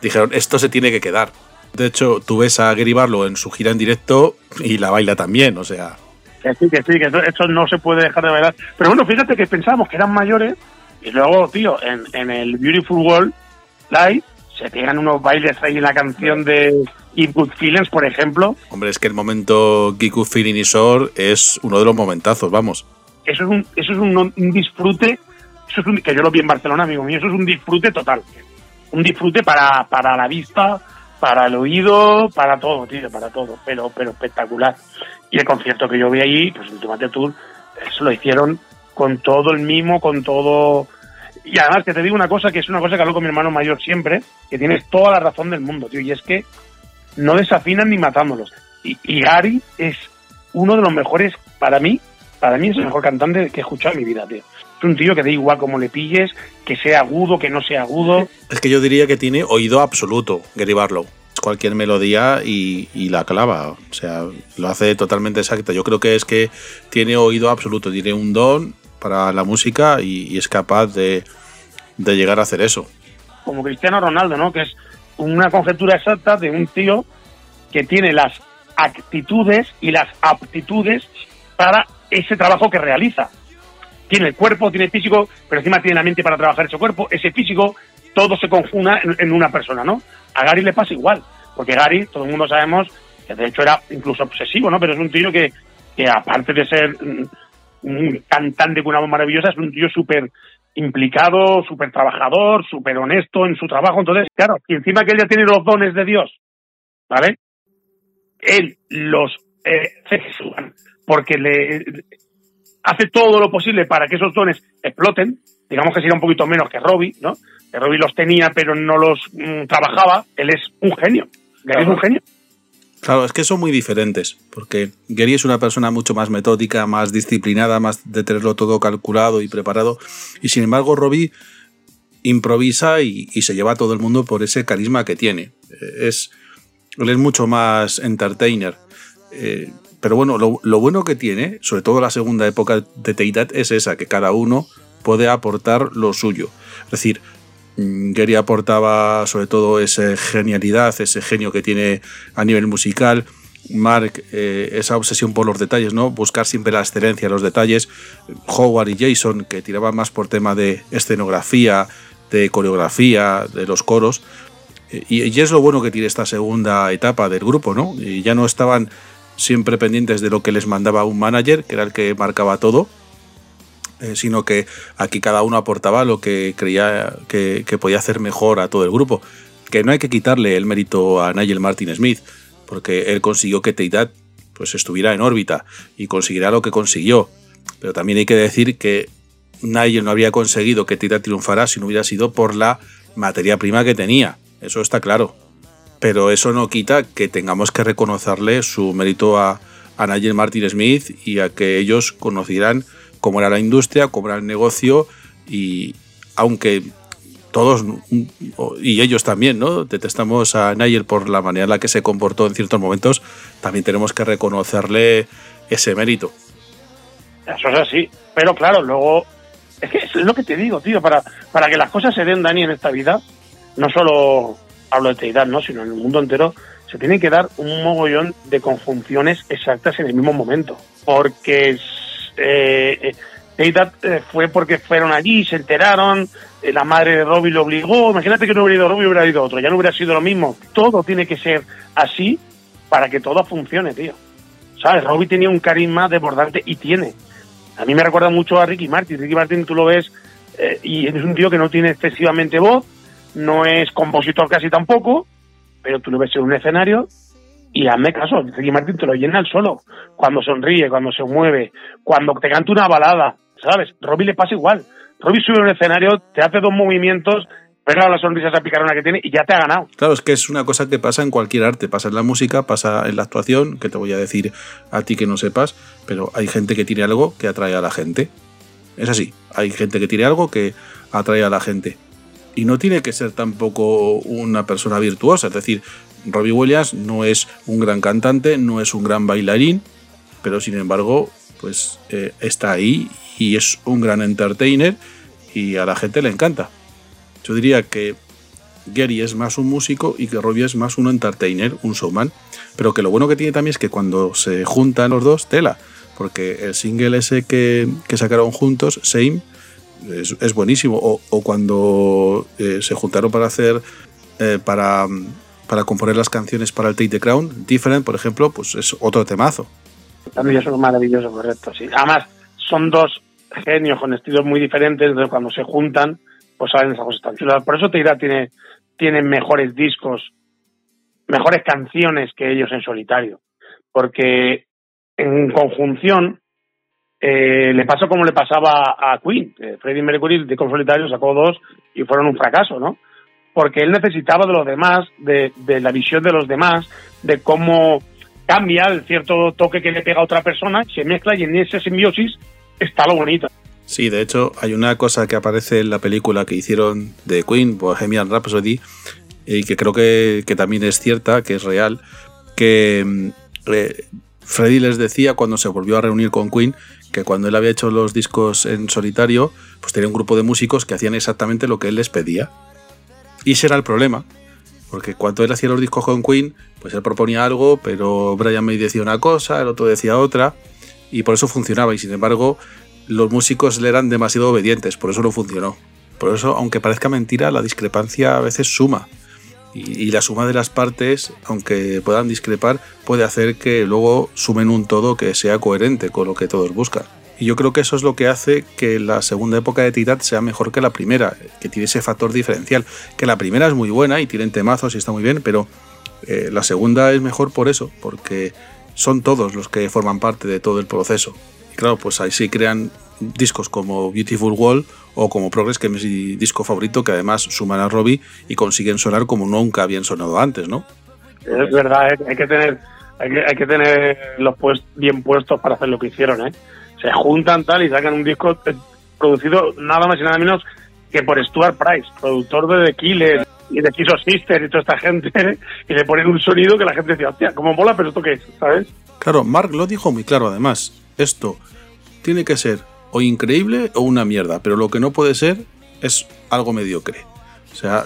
dijeron, esto se tiene que quedar. De hecho, tú ves a Gary Barlow en su gira en directo y la baila también, o sea, Que sí, que sí, que eso no se puede dejar de bailar. Pero bueno, fíjate que pensábamos que eran mayores y luego, tío, en, en el Beautiful World Live se pegan unos bailes ahí en la canción de If Good Feelings, por ejemplo. hombre, es que el momento Giku Feeling y es uno de los momentazos, vamos. Eso es un, eso es un, un disfrute, eso es un, que yo lo vi en Barcelona, amigo mío, eso es un disfrute total. Un disfrute para, para la vista, para el oído, para todo, tío, para todo, pero, pero espectacular. Y el concierto que yo vi allí, pues en Tomate Tour, eso lo hicieron con todo el mimo, con todo... Y además que te digo una cosa, que es una cosa que hablo con mi hermano mayor siempre, que tienes toda la razón del mundo, tío, y es que no desafinan ni matándolos. Y, y Gary es uno de los mejores, para mí, para mí es el mejor cantante que he escuchado en mi vida, tío. Es un tío que da igual como le pilles, que sea agudo, que no sea agudo. Es que yo diría que tiene oído absoluto, Gary Barlow. Cualquier melodía y, y la clava, o sea, lo hace totalmente exacto. Yo creo que es que tiene oído absoluto, tiene un don para la música y, y es capaz de, de llegar a hacer eso. como Cristiano Ronaldo, ¿no? Que es una conjetura exacta de un tío que tiene las actitudes y las aptitudes para ese trabajo que realiza. Tiene el cuerpo, tiene el físico, pero encima tiene la mente para trabajar ese cuerpo, ese físico, todo se conjuna en, una persona, ¿no? A Gary le pasa igual, porque Gary, todo el mundo sabemos, que de hecho era incluso obsesivo, ¿no? Pero es un tío que, que aparte de ser mm, un cantante con una voz maravillosa, es un tío súper implicado, súper trabajador, súper honesto en su trabajo. Entonces, claro, y encima que él ya tiene los dones de Dios, ¿vale? Él los eh, porque le hace todo lo posible para que esos dones exploten. Digamos que sería un poquito menos que Robbie, ¿no? Que Robbie los tenía pero no los mm, trabajaba. Él es un genio. Él es un genio. Claro, es que son muy diferentes, porque Gary es una persona mucho más metódica, más disciplinada, más de tenerlo todo calculado y preparado, y sin embargo Robbie improvisa y, y se lleva a todo el mundo por ese carisma que tiene. Es, él es mucho más entertainer. Eh, pero bueno, lo, lo bueno que tiene, sobre todo la segunda época de Teidad, es esa, que cada uno puede aportar lo suyo. Es decir, mm, Gary aportaba sobre todo esa genialidad, ese genio que tiene a nivel musical. Mark, eh, esa obsesión por los detalles, ¿no? Buscar siempre la excelencia en los detalles. Howard y Jason, que tiraban más por tema de escenografía, de coreografía, de los coros. Eh, Y, es lo bueno que tiene esta segunda etapa del grupo, ¿no? Ya no estaban siempre pendientes de lo que les mandaba un manager, que era el que marcaba todo, eh, sino que aquí cada uno aportaba lo que creía que, podía hacer mejor a todo el grupo. Que no hay que quitarle el mérito a Nigel Martin Smith, porque él consiguió que Teidad pues, estuviera en órbita y conseguirá lo que consiguió. Pero también hay que decir que Nigel no habría conseguido que Teidad triunfara si no hubiera sido por la materia prima que tenía. Eso está claro. Pero eso no quita que tengamos que reconocerle su mérito a, a Nigel Martin Smith y a que ellos conocieran cómo era la industria, cómo era el negocio y aunque todos y ellos también, ¿no? Detestamos a Nigel por la manera en la que se comportó en ciertos momentos, también tenemos que reconocerle ese mérito. Eso es así. Pero claro, luego. Es que es lo que te digo, tío. Para, para que las cosas se den, Dani, en esta vida, no solo hablo de Teidad, ¿no? Sino en el mundo entero, se tienen que dar un mogollón de conjunciones exactas en el mismo momento. Porque eh, eh, Teidad eh, fue porque fueron allí, se enteraron, eh, la madre de Robbie lo obligó. Imagínate que no hubiera ido Robbie, hubiera ido otro. Ya no hubiera sido lo mismo. Todo tiene que ser así para que todo funcione, tío. ¿Sabes? Robbie tenía un carisma desbordante y tiene. A mí me recuerda mucho a Ricky Martin. Ricky Martin tú lo ves y es un tío que no tiene excesivamente voz, no es compositor casi tampoco, pero tú lo ves en un escenario y hazme caso, Ricky Martin te lo llena el solo. Cuando sonríe, cuando se mueve, cuando te canta una balada, ¿sabes? Robbie le pasa igual. Robbie sube a un escenario, te hace dos movimientos pega la sonrisa esa picarona que tiene y ya te ha ganado. Claro, es que es una cosa que pasa en cualquier arte, pasa en la música, pasa en la actuación, que te voy a decir a ti que no sepas, pero hay gente que tiene algo que atrae a la gente. Es así, hay gente que tiene algo que atrae a la gente. Y no tiene que ser tampoco una persona virtuosa, es decir, Robbie Williams no es un gran cantante, no es un gran bailarín, pero sin embargo, pues eh, está ahí y es un gran entertainer y a la gente le encanta. Yo diría que Gary es más un músico y que Robbie es más un entertainer, un showman. Pero que lo bueno que tiene también es que cuando se juntan los dos, tela. Porque el single ese que, que sacaron juntos, Same, es, buenísimo. O, cuando eh, se juntaron para hacer, eh, para, para componer las canciones para el Take the Crown, Different, por ejemplo, pues es otro temazo. También es maravilloso, correcto, sí. Además, son dos genios con estilos muy diferentes, entonces cuando se juntan, pues salen esas cosas tan chulas. Por eso Teira tiene, tiene mejores discos, mejores canciones que ellos en solitario. Porque en conjunción eh, le pasó como le pasaba a Queen. que Freddie Mercury de solitario sacó dos y fueron un fracaso, ¿no? Porque él necesitaba de los demás, de, la visión de los demás, de cómo cambia el cierto toque que le pega a otra persona, se mezcla y en esa simbiosis está lo bonito. Sí, de hecho, hay una cosa que aparece en la película que hicieron de Queen, Bohemian Rhapsody, y que creo que, también es cierta, que es real, que mm, eh, Freddie les decía cuando se volvió a reunir con Queen que cuando él había hecho los discos en solitario, pues tenía un grupo de músicos que hacían exactamente lo que él les pedía. Y ese era el problema, porque cuando él hacía los discos con Queen, pues él proponía algo, pero Brian May decía una cosa, el otro decía otra, y por eso funcionaba. Y sin embargo, los músicos le eran demasiado obedientes, por eso no funcionó. Por eso, aunque parezca mentira, la discrepancia a veces suma. Y, la suma de las partes, aunque puedan discrepar, puede hacer que luego sumen un todo que sea coherente con lo que todos buscan. Y yo creo que eso es lo que hace que la segunda época de Titat sea mejor que la primera, que tiene ese factor diferencial. Que la primera es muy buena y tienen temazos y está muy bien, pero eh, la segunda es mejor por eso, porque son todos los que forman parte de todo el proceso. Y claro, pues ahí sí crean discos como Beautiful Wall o como Progress, que es mi disco favorito, que además suman a Robbie y consiguen sonar como nunca habían sonado antes, ¿no? Es verdad, ¿eh? hay que tener hay que, hay que tener los pues bien puestos para hacer lo que hicieron, ¿eh? Se juntan tal y sacan un disco eh, producido nada más y nada menos que por Stuart Price, productor de The Killers y de Kiss of Sister y toda esta gente, *laughs* y le ponen un sonido que la gente decía, hostia, ¿cómo mola? Pero esto qué es, ¿sabes? Claro, Mark lo dijo muy claro además. Esto tiene que ser o increíble o una mierda, pero lo que no puede ser es algo mediocre. O sea,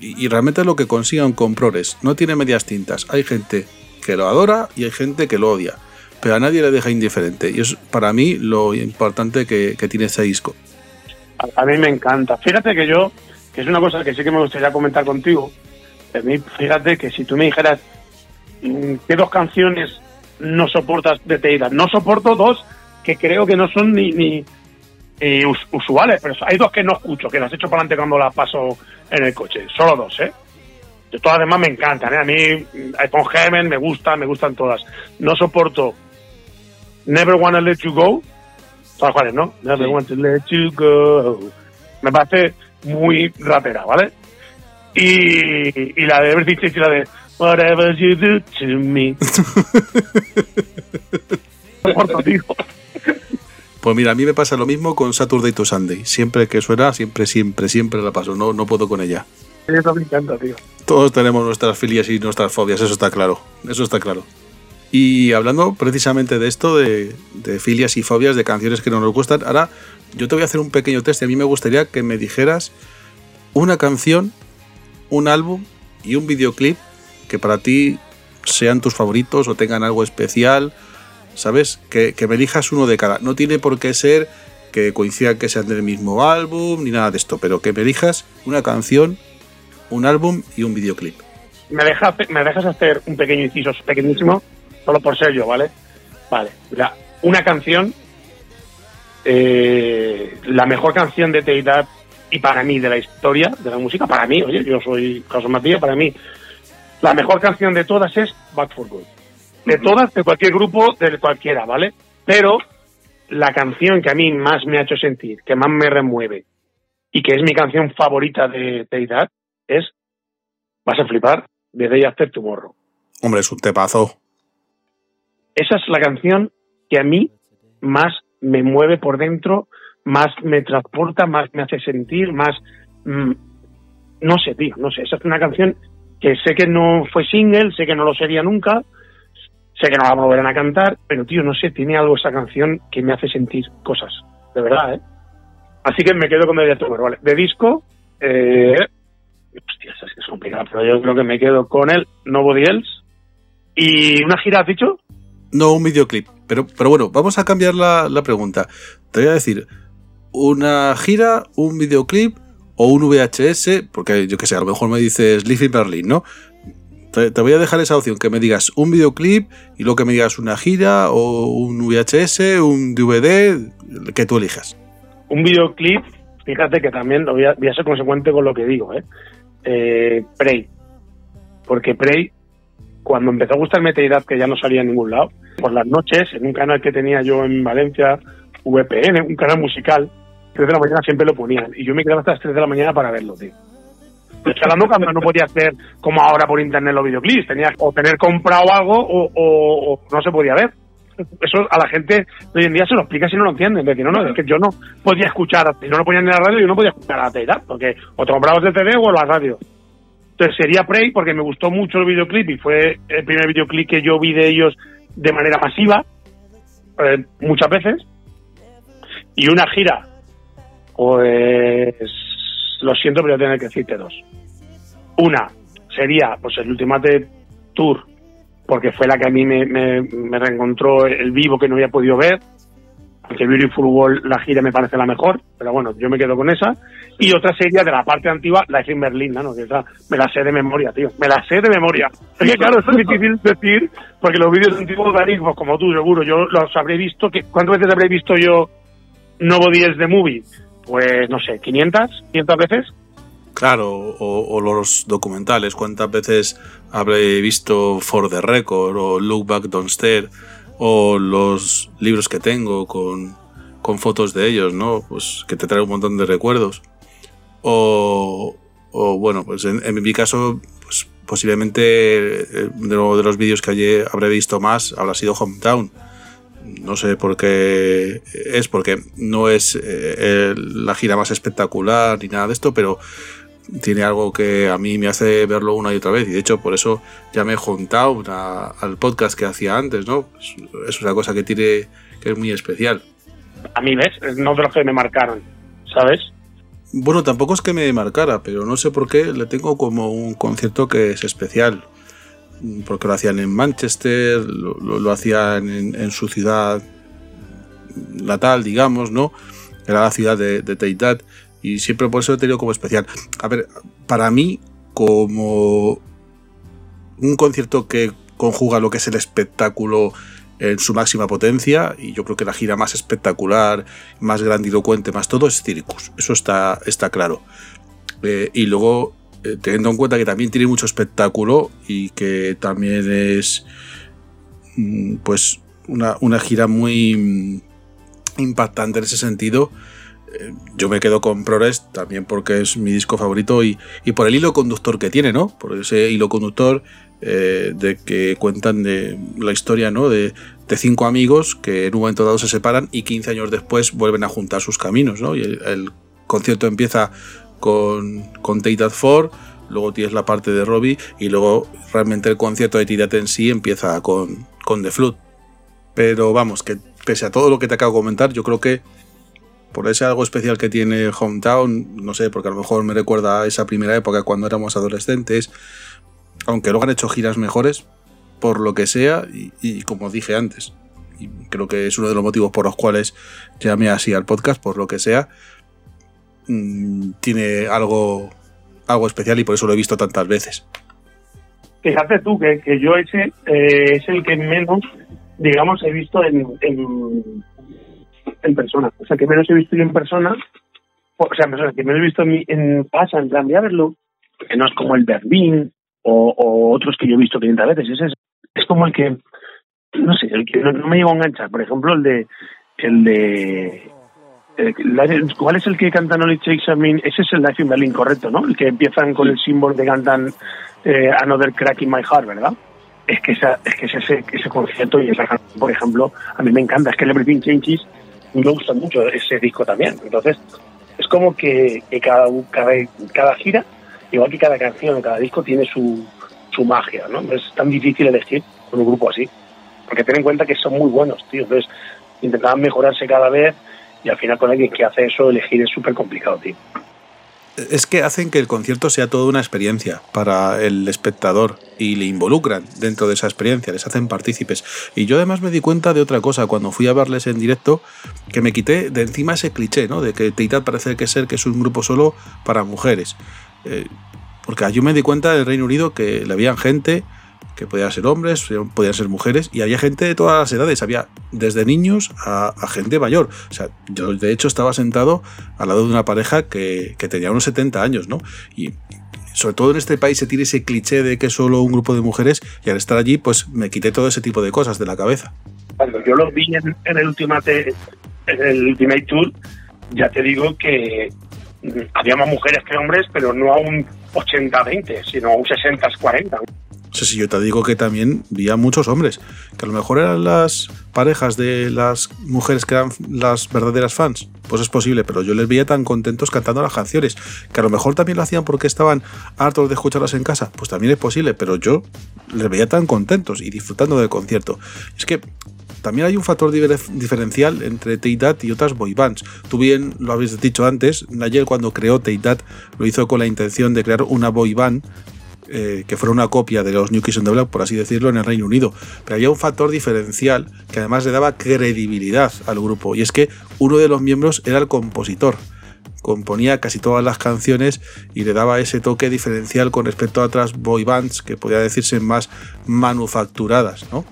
y, realmente lo que consigan con Progress. No tiene medias tintas. Hay gente que lo adora y hay gente que lo odia. Pero a nadie le deja indiferente. Y es para mí lo importante que, tiene este disco. A, mí me encanta. Fíjate que yo, que es una cosa que sí que me gustaría comentar contigo, a mí, fíjate que si tú me dijeras mm, qué dos canciones no soportas de Teida, no soporto dos que creo que no son ni, ni eh, us- usuales, pero hay dos que no escucho, que las echo para adelante cuando las paso en el coche, solo dos, ¿eh? De todas demás me encantan, ¿eh? A mí, mm, iPhone Heaven me gusta, me gustan todas. No soporto Never Wanna Let You Go, ¿sabes cuál es, no? Never Want to Let You Go. Me parece muy rapera, ¿vale? Y, y la de Everything y la de Whatever You Do To Me. *laughs* Tío. Pues mira, a mí me pasa lo mismo con Saturday to Sunday. Siempre que suena, siempre, siempre, siempre la paso. No, no puedo con ella. Eso me encanta, tío. Todos tenemos nuestras filias y nuestras fobias, eso está claro. Eso está claro. Y hablando precisamente de esto, de, de filias y fobias, de canciones que no nos gustan, ahora yo te voy a hacer un pequeño test a mí me gustaría que me dijeras una canción, un álbum y un videoclip que para ti sean tus favoritos o tengan algo especial, ¿sabes? Que, que me elijas uno de cada. No tiene por qué ser que coincidan que sean del mismo álbum ni nada de esto, pero que me elijas una canción, un álbum y un videoclip. ¿Me, deja, ¿Me dejas hacer un pequeño inciso pequeñísimo? Solo por ser yo, ¿vale? Vale. Mira, una canción, eh, la mejor canción de Teidad y para mí de la historia de la música, para mí, oye, yo soy Carlos Matías, para mí, la mejor canción de todas es Back for Good. De todas, de cualquier grupo, de cualquiera, ¿vale? Pero la canción que a mí más me ha hecho sentir, que más me remueve, y que es mi canción favorita de Take That, es, vas a flipar, de Day After Tomorrow. Hombre, es un tepazo. Esa es la canción que a mí más me mueve por dentro, más me transporta, más me hace sentir, más... mm, no sé, tío, no sé. Esa es una canción que sé que no fue single, sé que no lo sería nunca, sé que no la volverán a cantar, pero tío, no sé, tiene algo esa canción que me hace sentir cosas, de verdad, ¿eh? Así que me quedo con The Tomorrow, ¿vale? De disco, eh... Hostia, esa es que es complicada, pero yo creo que me quedo con él, Nobody Else. ¿Y una gira, has dicho? No un videoclip. Pero, pero bueno, vamos a cambiar la, la pregunta. Te voy a decir, una gira, un videoclip o un VHS, porque yo que sé, a lo mejor me dices in Berlin, ¿no? Te, voy a dejar esa opción, que me digas un videoclip y luego que me digas una gira o un VHS, un DVD, que tú elijas. un videoclip, fíjate que también voy a, a ser consecuente con lo que digo, ¿eh? Eh, Prey. Porque Prey, cuando empezó a gustarme Teidad, que ya no salía en ningún lado, por las noches, en un canal que tenía yo en Valencia, VPN, un canal musical, 3 de la mañana siempre lo ponían. Y yo me quedaba hasta las 3 de la mañana para verlo, tío. Estoy cuando no podía hacer como ahora por internet los videoclips. Tenías o tener comprado algo o, no se podía ver. Eso a la gente hoy en día se lo explica si no lo entienden. De que no, no, es que yo no podía escuchar, si no lo ponían en la radio, yo no podía escuchar a Teidad, porque o te comprabas el CD o la radio. Entonces sería Prey porque me gustó mucho el videoclip y fue el primer videoclip que yo vi de ellos de manera masiva, eh, muchas veces. Y una gira, pues lo siento, pero voy a que decirte dos. Una sería pues el Ultimate Tour, porque fue la que a mí me, me, me reencontró el vivo que no había podido ver. Aunque Beautiful World, la gira me parece la mejor, pero bueno, yo me quedo con esa. Y otra sería de la parte antigua, Life in Berlin, ¿no? Que esa me la sé de memoria, tío. Me la sé de memoria. Es que claro, es difícil decir, porque los vídeos antiguos, Dani, pues como tú, seguro, yo los habré visto. que ¿Cuántas veces habré visto yo Nobody Else the Movie? Pues no sé, 500, 500 veces. Claro, o, los documentales, cuántas veces habré visto For the Record o Look Back Don't Stare o los libros que tengo con, con fotos de ellos, ¿no? Pues que te trae un montón de recuerdos. O, o bueno, pues en, en mi caso, pues posiblemente eh, de, lo- de los vídeos que ayer habré visto más habrá sido Hometown. No sé por qué es, porque no es eh, el- la gira más espectacular ni nada de esto, pero tiene algo que a mí me hace verlo una y otra vez. Y de hecho, por eso llamé Hometown a- al podcast que hacía antes, ¿no? Es, es una cosa que tiene que es muy especial. A mí, ¿ves? No de los que me marcaron, ¿sabes? Bueno, tampoco es que me marcara, pero no sé por qué le tengo como un concierto que es especial. Porque lo hacían en Manchester, lo, lo- lo hacían en, en su ciudad natal, digamos, ¿no? Era la ciudad de, de Teidad y siempre por eso lo he tenido como especial. A ver, para mí, como un concierto que conjuga lo que es el espectáculo en su máxima potencia y yo creo que la gira más espectacular, más grandilocuente, más todo es Circus. Eso está, está claro. Eh, y luego, eh, teniendo en cuenta que también tiene mucho espectáculo y que también es mm, pues una, una gira muy mm, impactante en ese sentido, yo me quedo con Progress también porque es mi disco favorito y, y por el hilo conductor que tiene, ¿no? Por ese hilo conductor eh, de que cuentan de la historia, ¿no? De, de cinco amigos que en un momento dado se separan y 15 años después vuelven a juntar sus caminos, ¿no? Y el, concierto empieza con, con Take That 4, luego tienes la parte de Robbie y luego realmente el concierto de That en sí empieza con, con The Flood. Pero vamos, que pese a todo lo que te acabo de comentar, yo creo que por ese algo especial que tiene Hometown, no sé, porque a lo mejor me recuerda a esa primera época cuando éramos adolescentes, aunque luego han hecho giras mejores, por lo que sea, y, y como dije antes, y creo que es uno de los motivos por los cuales llamé así al podcast, por lo que sea, mm, tiene algo, algo especial y por eso lo he visto tantas veces. Fíjate tú que, que yo ese eh, es el que menos, digamos, he visto en, en, en persona. O sea, que menos he visto yo en persona. O sea, en persona, que menos he visto en, pasa, en plan de a verlo, que no es como el Berlín o, o otros que yo he visto 500 veces. Ese es, es como el que, no sé, el que no, no me llevo a enganchar. Por ejemplo, el de, el de ¿Cuál es el que cantan Only Takes a Min? Ese es el Life in Berlin, correcto, ¿no? El que empiezan con el símbolo de cantan eh, Another Crack in My Heart, ¿verdad? Es que, esa, es que ese, ese concierto y esa canción, por ejemplo, a mí me encanta. Es que el Everything Changes me gusta mucho ese disco también. Entonces, es como que, cada, cada, cada gira, igual que cada canción, cada disco tiene su, su magia, ¿no? Es tan difícil elegir con un grupo así. Porque ten en cuenta que son muy buenos, tío. Entonces, intentaban mejorarse cada vez y al final con alguien que hace eso, elegir es súper complicado, tío. Es que hacen que el concierto sea toda una experiencia para el espectador y le involucran dentro de esa experiencia, les hacen partícipes. Y yo además me di cuenta de otra cosa cuando fui a verles en directo, que me quité de encima ese cliché, ¿no? De que Teitat parece que ser que es un grupo solo para mujeres. Eh, porque yo me di cuenta del Reino Unido que le habían gente que podían ser hombres, podían ser mujeres, y había gente de todas las edades, había desde niños a, gente mayor. O sea, yo de hecho estaba sentado al lado de una pareja que, tenía unos 70 años, ¿no? Y sobre todo en este país se tiene ese cliché de que solo un grupo de mujeres, y al estar allí, pues me quité todo ese tipo de cosas de la cabeza. Cuando yo los vi en, el Ultimate, en el Ultimate Tour, ya te digo que había más mujeres que hombres, pero no a un 80-20, sino a un 60-40. O sea, si yo te digo que también vi a muchos hombres, que a lo mejor eran las parejas de las mujeres que eran las verdaderas fans, pues es posible, pero yo les veía tan contentos cantando las canciones, que a lo mejor también lo hacían porque estaban hartos de escucharlas en casa, pues también es posible, pero yo les veía tan contentos y disfrutando del concierto. Es que también hay un factor diferencial entre Teitat y otras boy bands. Tú bien lo habéis dicho antes, Nayel cuando creó Teitat lo hizo con la intención de crear una boy band eh, que fuera una copia de los New Kids on the Block, por así decirlo, en el Reino Unido. Pero había un factor diferencial que además le daba credibilidad al grupo, y es que uno de los miembros era el compositor. Componía casi todas las canciones y le daba ese toque diferencial con respecto a otras boy bands que podía decirse más manufacturadas, ¿no?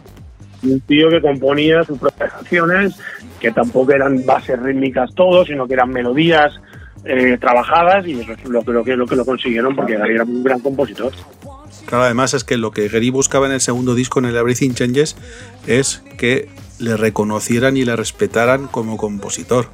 Un tío que componía sus propias canciones, que tampoco eran bases rítmicas todos, sino que eran melodías eh, trabajadas y lo, lo que lo consiguieron porque Gary era un gran compositor. Claro, además es que lo que Gary buscaba en el segundo disco, en el Everything Changes, es que le reconocieran y le respetaran como compositor.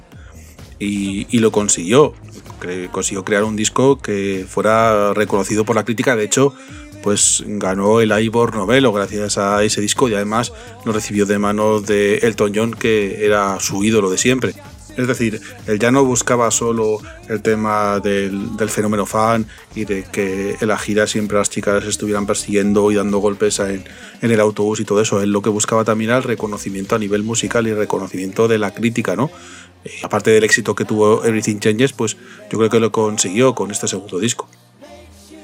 Y, y lo consiguió. Cre- Consiguió crear un disco que fuera reconocido por la crítica. De hecho, pues ganó el Ivor Novello gracias a ese disco y además lo recibió de manos de Elton John, que era su ídolo de siempre. Es decir, él ya no buscaba solo el tema del, fenómeno fan y de que en la gira siempre las chicas estuvieran persiguiendo y dando golpes en el autobús y todo eso. Él lo que buscaba también era el reconocimiento a nivel musical y el reconocimiento de la crítica, ¿no? Eh, aparte del éxito que tuvo Everything Changes, pues yo creo que lo consiguió con este segundo disco.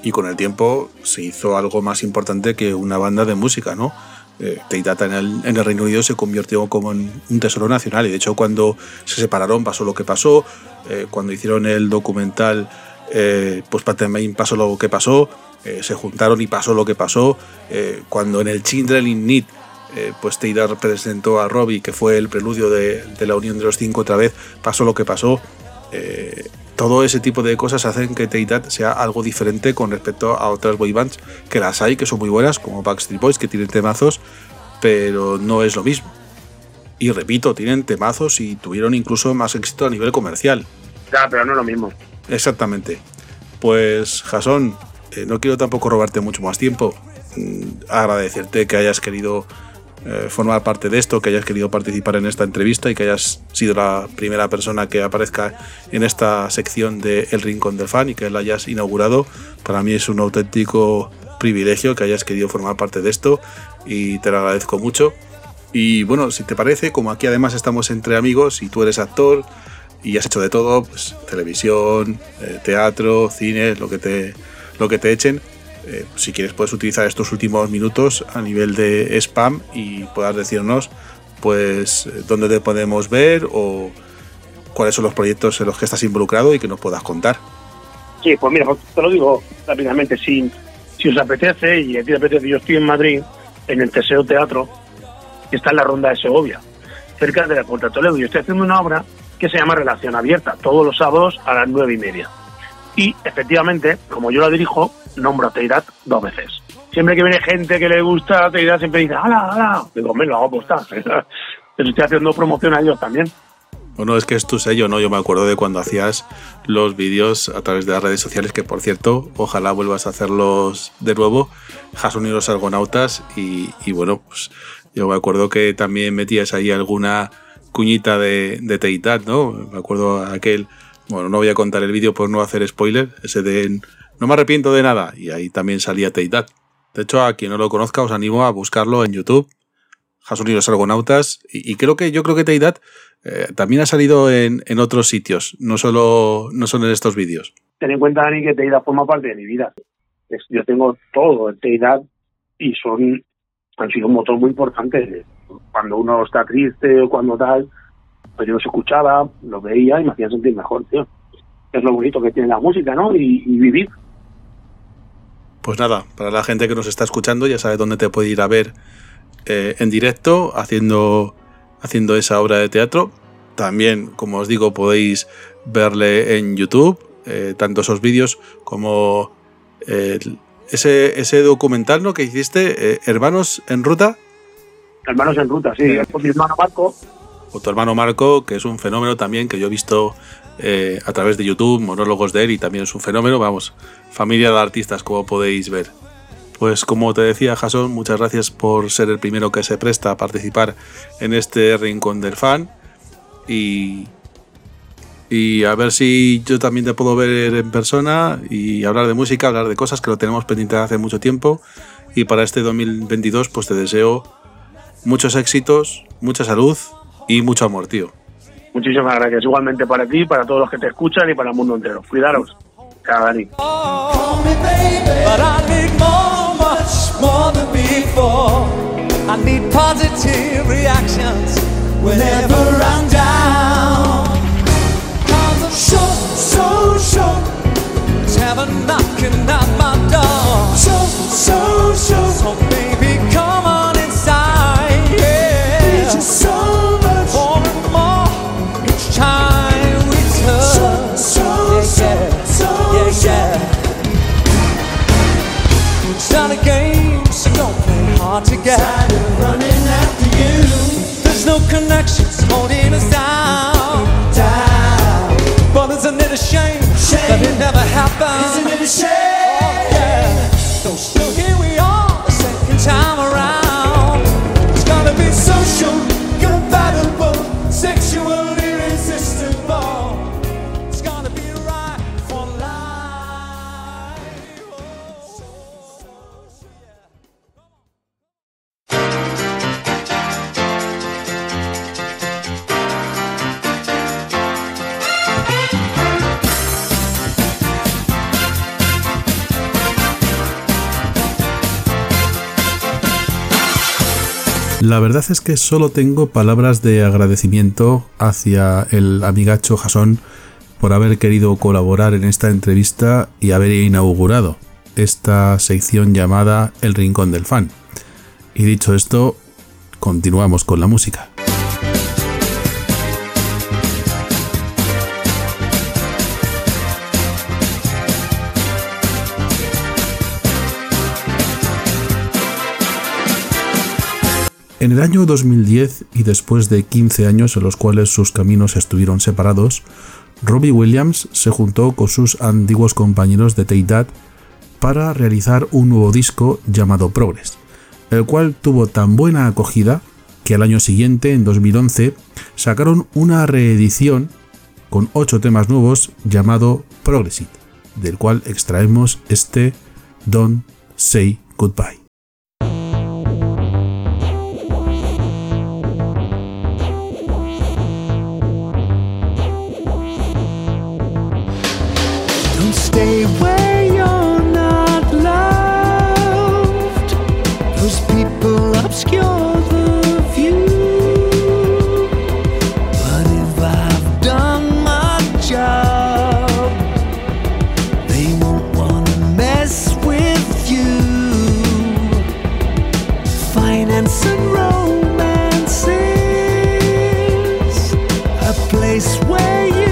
Y con el tiempo se hizo algo más importante que una banda de música, ¿no? Eh, en el, en el Reino Unido se convirtió como en un tesoro nacional. Y de hecho cuando se separaron pasó lo que pasó, eh, cuando hicieron el documental eh, pues Main pasó lo que pasó, eh, se juntaron y pasó lo que pasó, eh, cuando en el Children in Need pues Teidar representó a Robbie que fue el preludio de, la unión de los cinco otra vez, pasó lo que pasó, todo ese tipo de cosas hacen que Teitat sea algo diferente con respecto a otras boy bands que las hay, que son muy buenas, como Backstreet Boys, que tienen temazos, pero no es lo mismo. Y repito, tienen temazos y tuvieron incluso más éxito a nivel comercial. Ya, pero no es lo mismo. Exactamente. Pues, Jason, eh, no quiero tampoco robarte mucho más tiempo. Mm, agradecerte que hayas querido eh, formar parte de esto, que hayas querido participar en esta entrevista y que hayas sido la primera persona que aparezca en esta sección de El Rincón del Fan y que la hayas inaugurado. Para mí es un auténtico privilegio que hayas querido formar parte de esto y te lo agradezco mucho. Y bueno, si te parece, como aquí además estamos entre amigos y tú eres actor y has hecho de todo, pues televisión, eh, teatro, cine, lo que te, lo que te echen, eh, si quieres puedes utilizar estos últimos minutos a nivel de spam y puedas decirnos pues eh, dónde te podemos ver o cuáles son los proyectos en los que estás involucrado y que nos puedas contar. Sí, pues mira, pues te lo digo rápidamente, si, si os apetece y a ti te apetece, yo estoy en Madrid, en el Teseo Teatro, que está en la ronda de Segovia, cerca de la Puerta Toledo. Yo estoy haciendo una obra que se llama Relación Abierta, todos los sábados a las nueve y media. Y efectivamente, como yo la dirijo, nombro a Teirat dos veces. Siempre que viene gente que le gusta Teirat, siempre dice, ¡hala, hala! Digo, me lo hago apostar. *laughs* Pero estoy haciendo promoción a ellos también. Bueno, es que es tu sello, ¿no? Yo me acuerdo de cuando hacías los vídeos a través de las redes sociales, que por cierto, ojalá vuelvas a hacerlos de nuevo, Jason y los Argonautas, y, y bueno, pues yo me acuerdo que también metías ahí alguna cuñita de, de ¿no? Me acuerdo aquel, bueno, no voy a contar el vídeo por no hacer spoiler, ese de no me arrepiento de nada, y ahí también salía Teitat. De hecho, a quien no lo conozca, os animo a buscarlo en YouTube, Jason y los Argonautas, y, creo que yo creo que Teitat eh, también ha salido en, en otros sitios, no solo, no solo en estos vídeos. Ten en cuenta, Dani, que Teidad forma parte de mi vida. Yo tengo todo el Teidad y son han sido un motor muy importante. Cuando uno está triste o cuando tal, pues yo los escuchaba, los veía y me hacían sentir mejor, tío. Es lo bonito que tiene la música, ¿no? Y, y vivir. Pues nada, para la gente que nos está escuchando ya sabe dónde te puede ir a ver eh, en directo haciendo, haciendo esa obra de teatro. También, como os digo, podéis verle en YouTube, eh, tanto esos vídeos como eh, ese, ese documental ¿no? que hiciste, Hermanos en Ruta, Hermanos en ruta, sí. Con mi hermano Marco, o tu hermano Marco, que es un fenómeno también que yo he visto eh, a través de YouTube, monólogos de él, y también es un fenómeno, vamos, familia de artistas, como podéis ver. Pues como te decía Jason, muchas gracias por ser el primero que se presta a participar en este rincón del fan. Y, y a ver si yo también te puedo ver en persona y hablar de música, hablar de cosas que lo tenemos pendiente hace mucho tiempo. Y para este 2022 pues te deseo muchos éxitos, mucha salud y mucho amor, tío. muchísimas gracias. Igualmente para ti, para todos los que te escuchan y para el mundo entero. Cuidaros. Chao, Dani. So knocking at my door. So, so. So baby, La verdad es que solo tengo palabras de agradecimiento hacia el amigacho Jason por haber querido colaborar en esta entrevista y haber inaugurado esta sección llamada El Rincón del Fan. Y dicho esto, continuamos con la música. En el año 2010 y después de 15 años en los cuales sus caminos estuvieron separados, Robbie Williams se juntó con sus antiguos compañeros de That para realizar un nuevo disco llamado Progress, el cual tuvo tan buena acogida que al año siguiente, en 2011, sacaron una reedición con 8 temas nuevos llamado Progressive, del cual extraemos este Don't Say Goodbye. stay where you're not loved. Those people obscure the view. But if I've done my job, they won't wanna mess with you. Finance and romances, a place where you.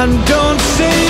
and don't say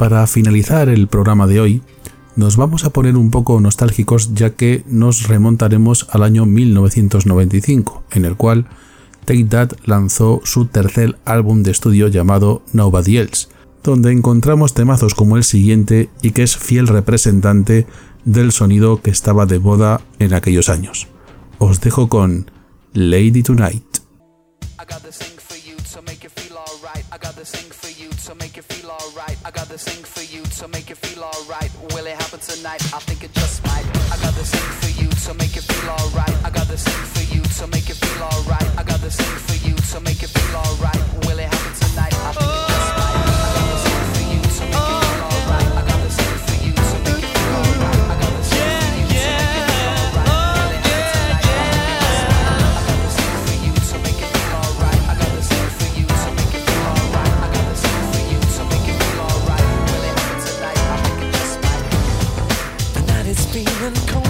para finalizar el programa de hoy, nos vamos a poner un poco nostálgicos ya que nos remontaremos al año 1995, en el cual Take That lanzó su tercer álbum de estudio llamado Nobody Else, donde encontramos temazos como el siguiente y que es fiel representante del sonido que estaba de boda en aquellos años. Os dejo con Lady Tonight. so make you feel alright. I got this thing for you so make you feel alright. Will it happen tonight? I think it just might. I got this thing for you so make you feel alright. I got this thing for you so make you feel alright. I got this thing for you so make you feel alright. Will it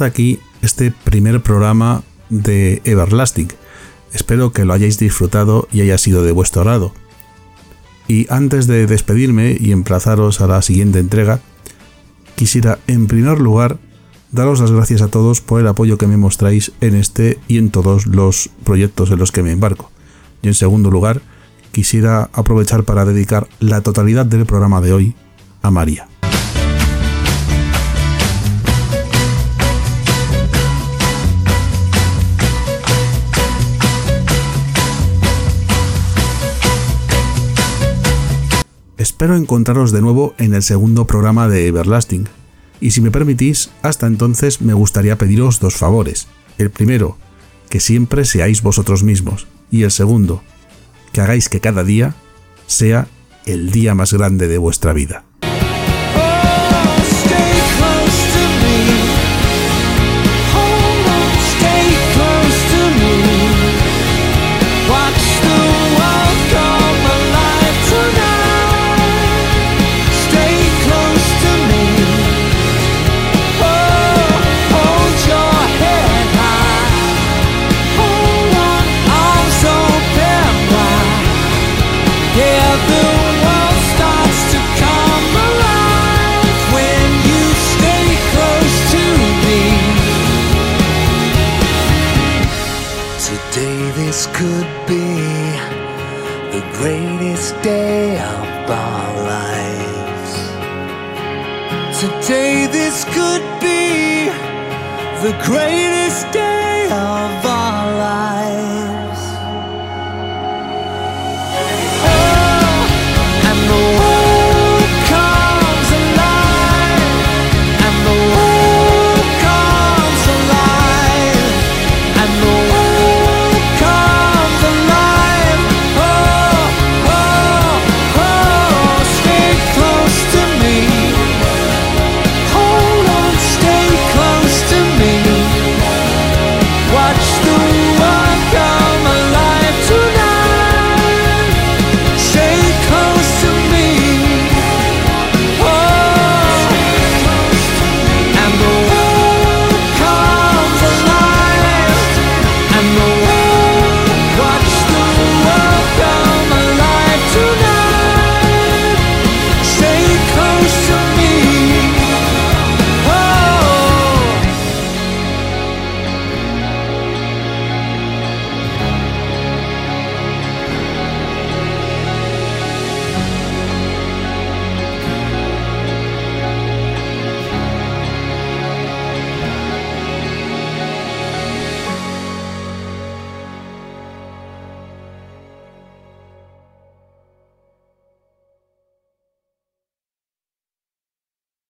aquí este primer programa de Everlasting. Espero que lo hayáis disfrutado y haya sido de vuestro agrado. Y antes de despedirme y emplazaros a la siguiente entrega, quisiera en primer lugar daros las gracias a todos por el apoyo que me mostráis en este y en todos los proyectos en los que me embarco. Y en segundo lugar, quisiera aprovechar para dedicar la totalidad del programa de hoy a María. Espero encontraros de nuevo en el segundo programa de Everlasting. Y si me permitís, hasta entonces me gustaría pediros dos favores. El primero, que siempre seáis vosotros mismos. Y el segundo, que hagáis que cada día sea el día más grande de vuestra vida.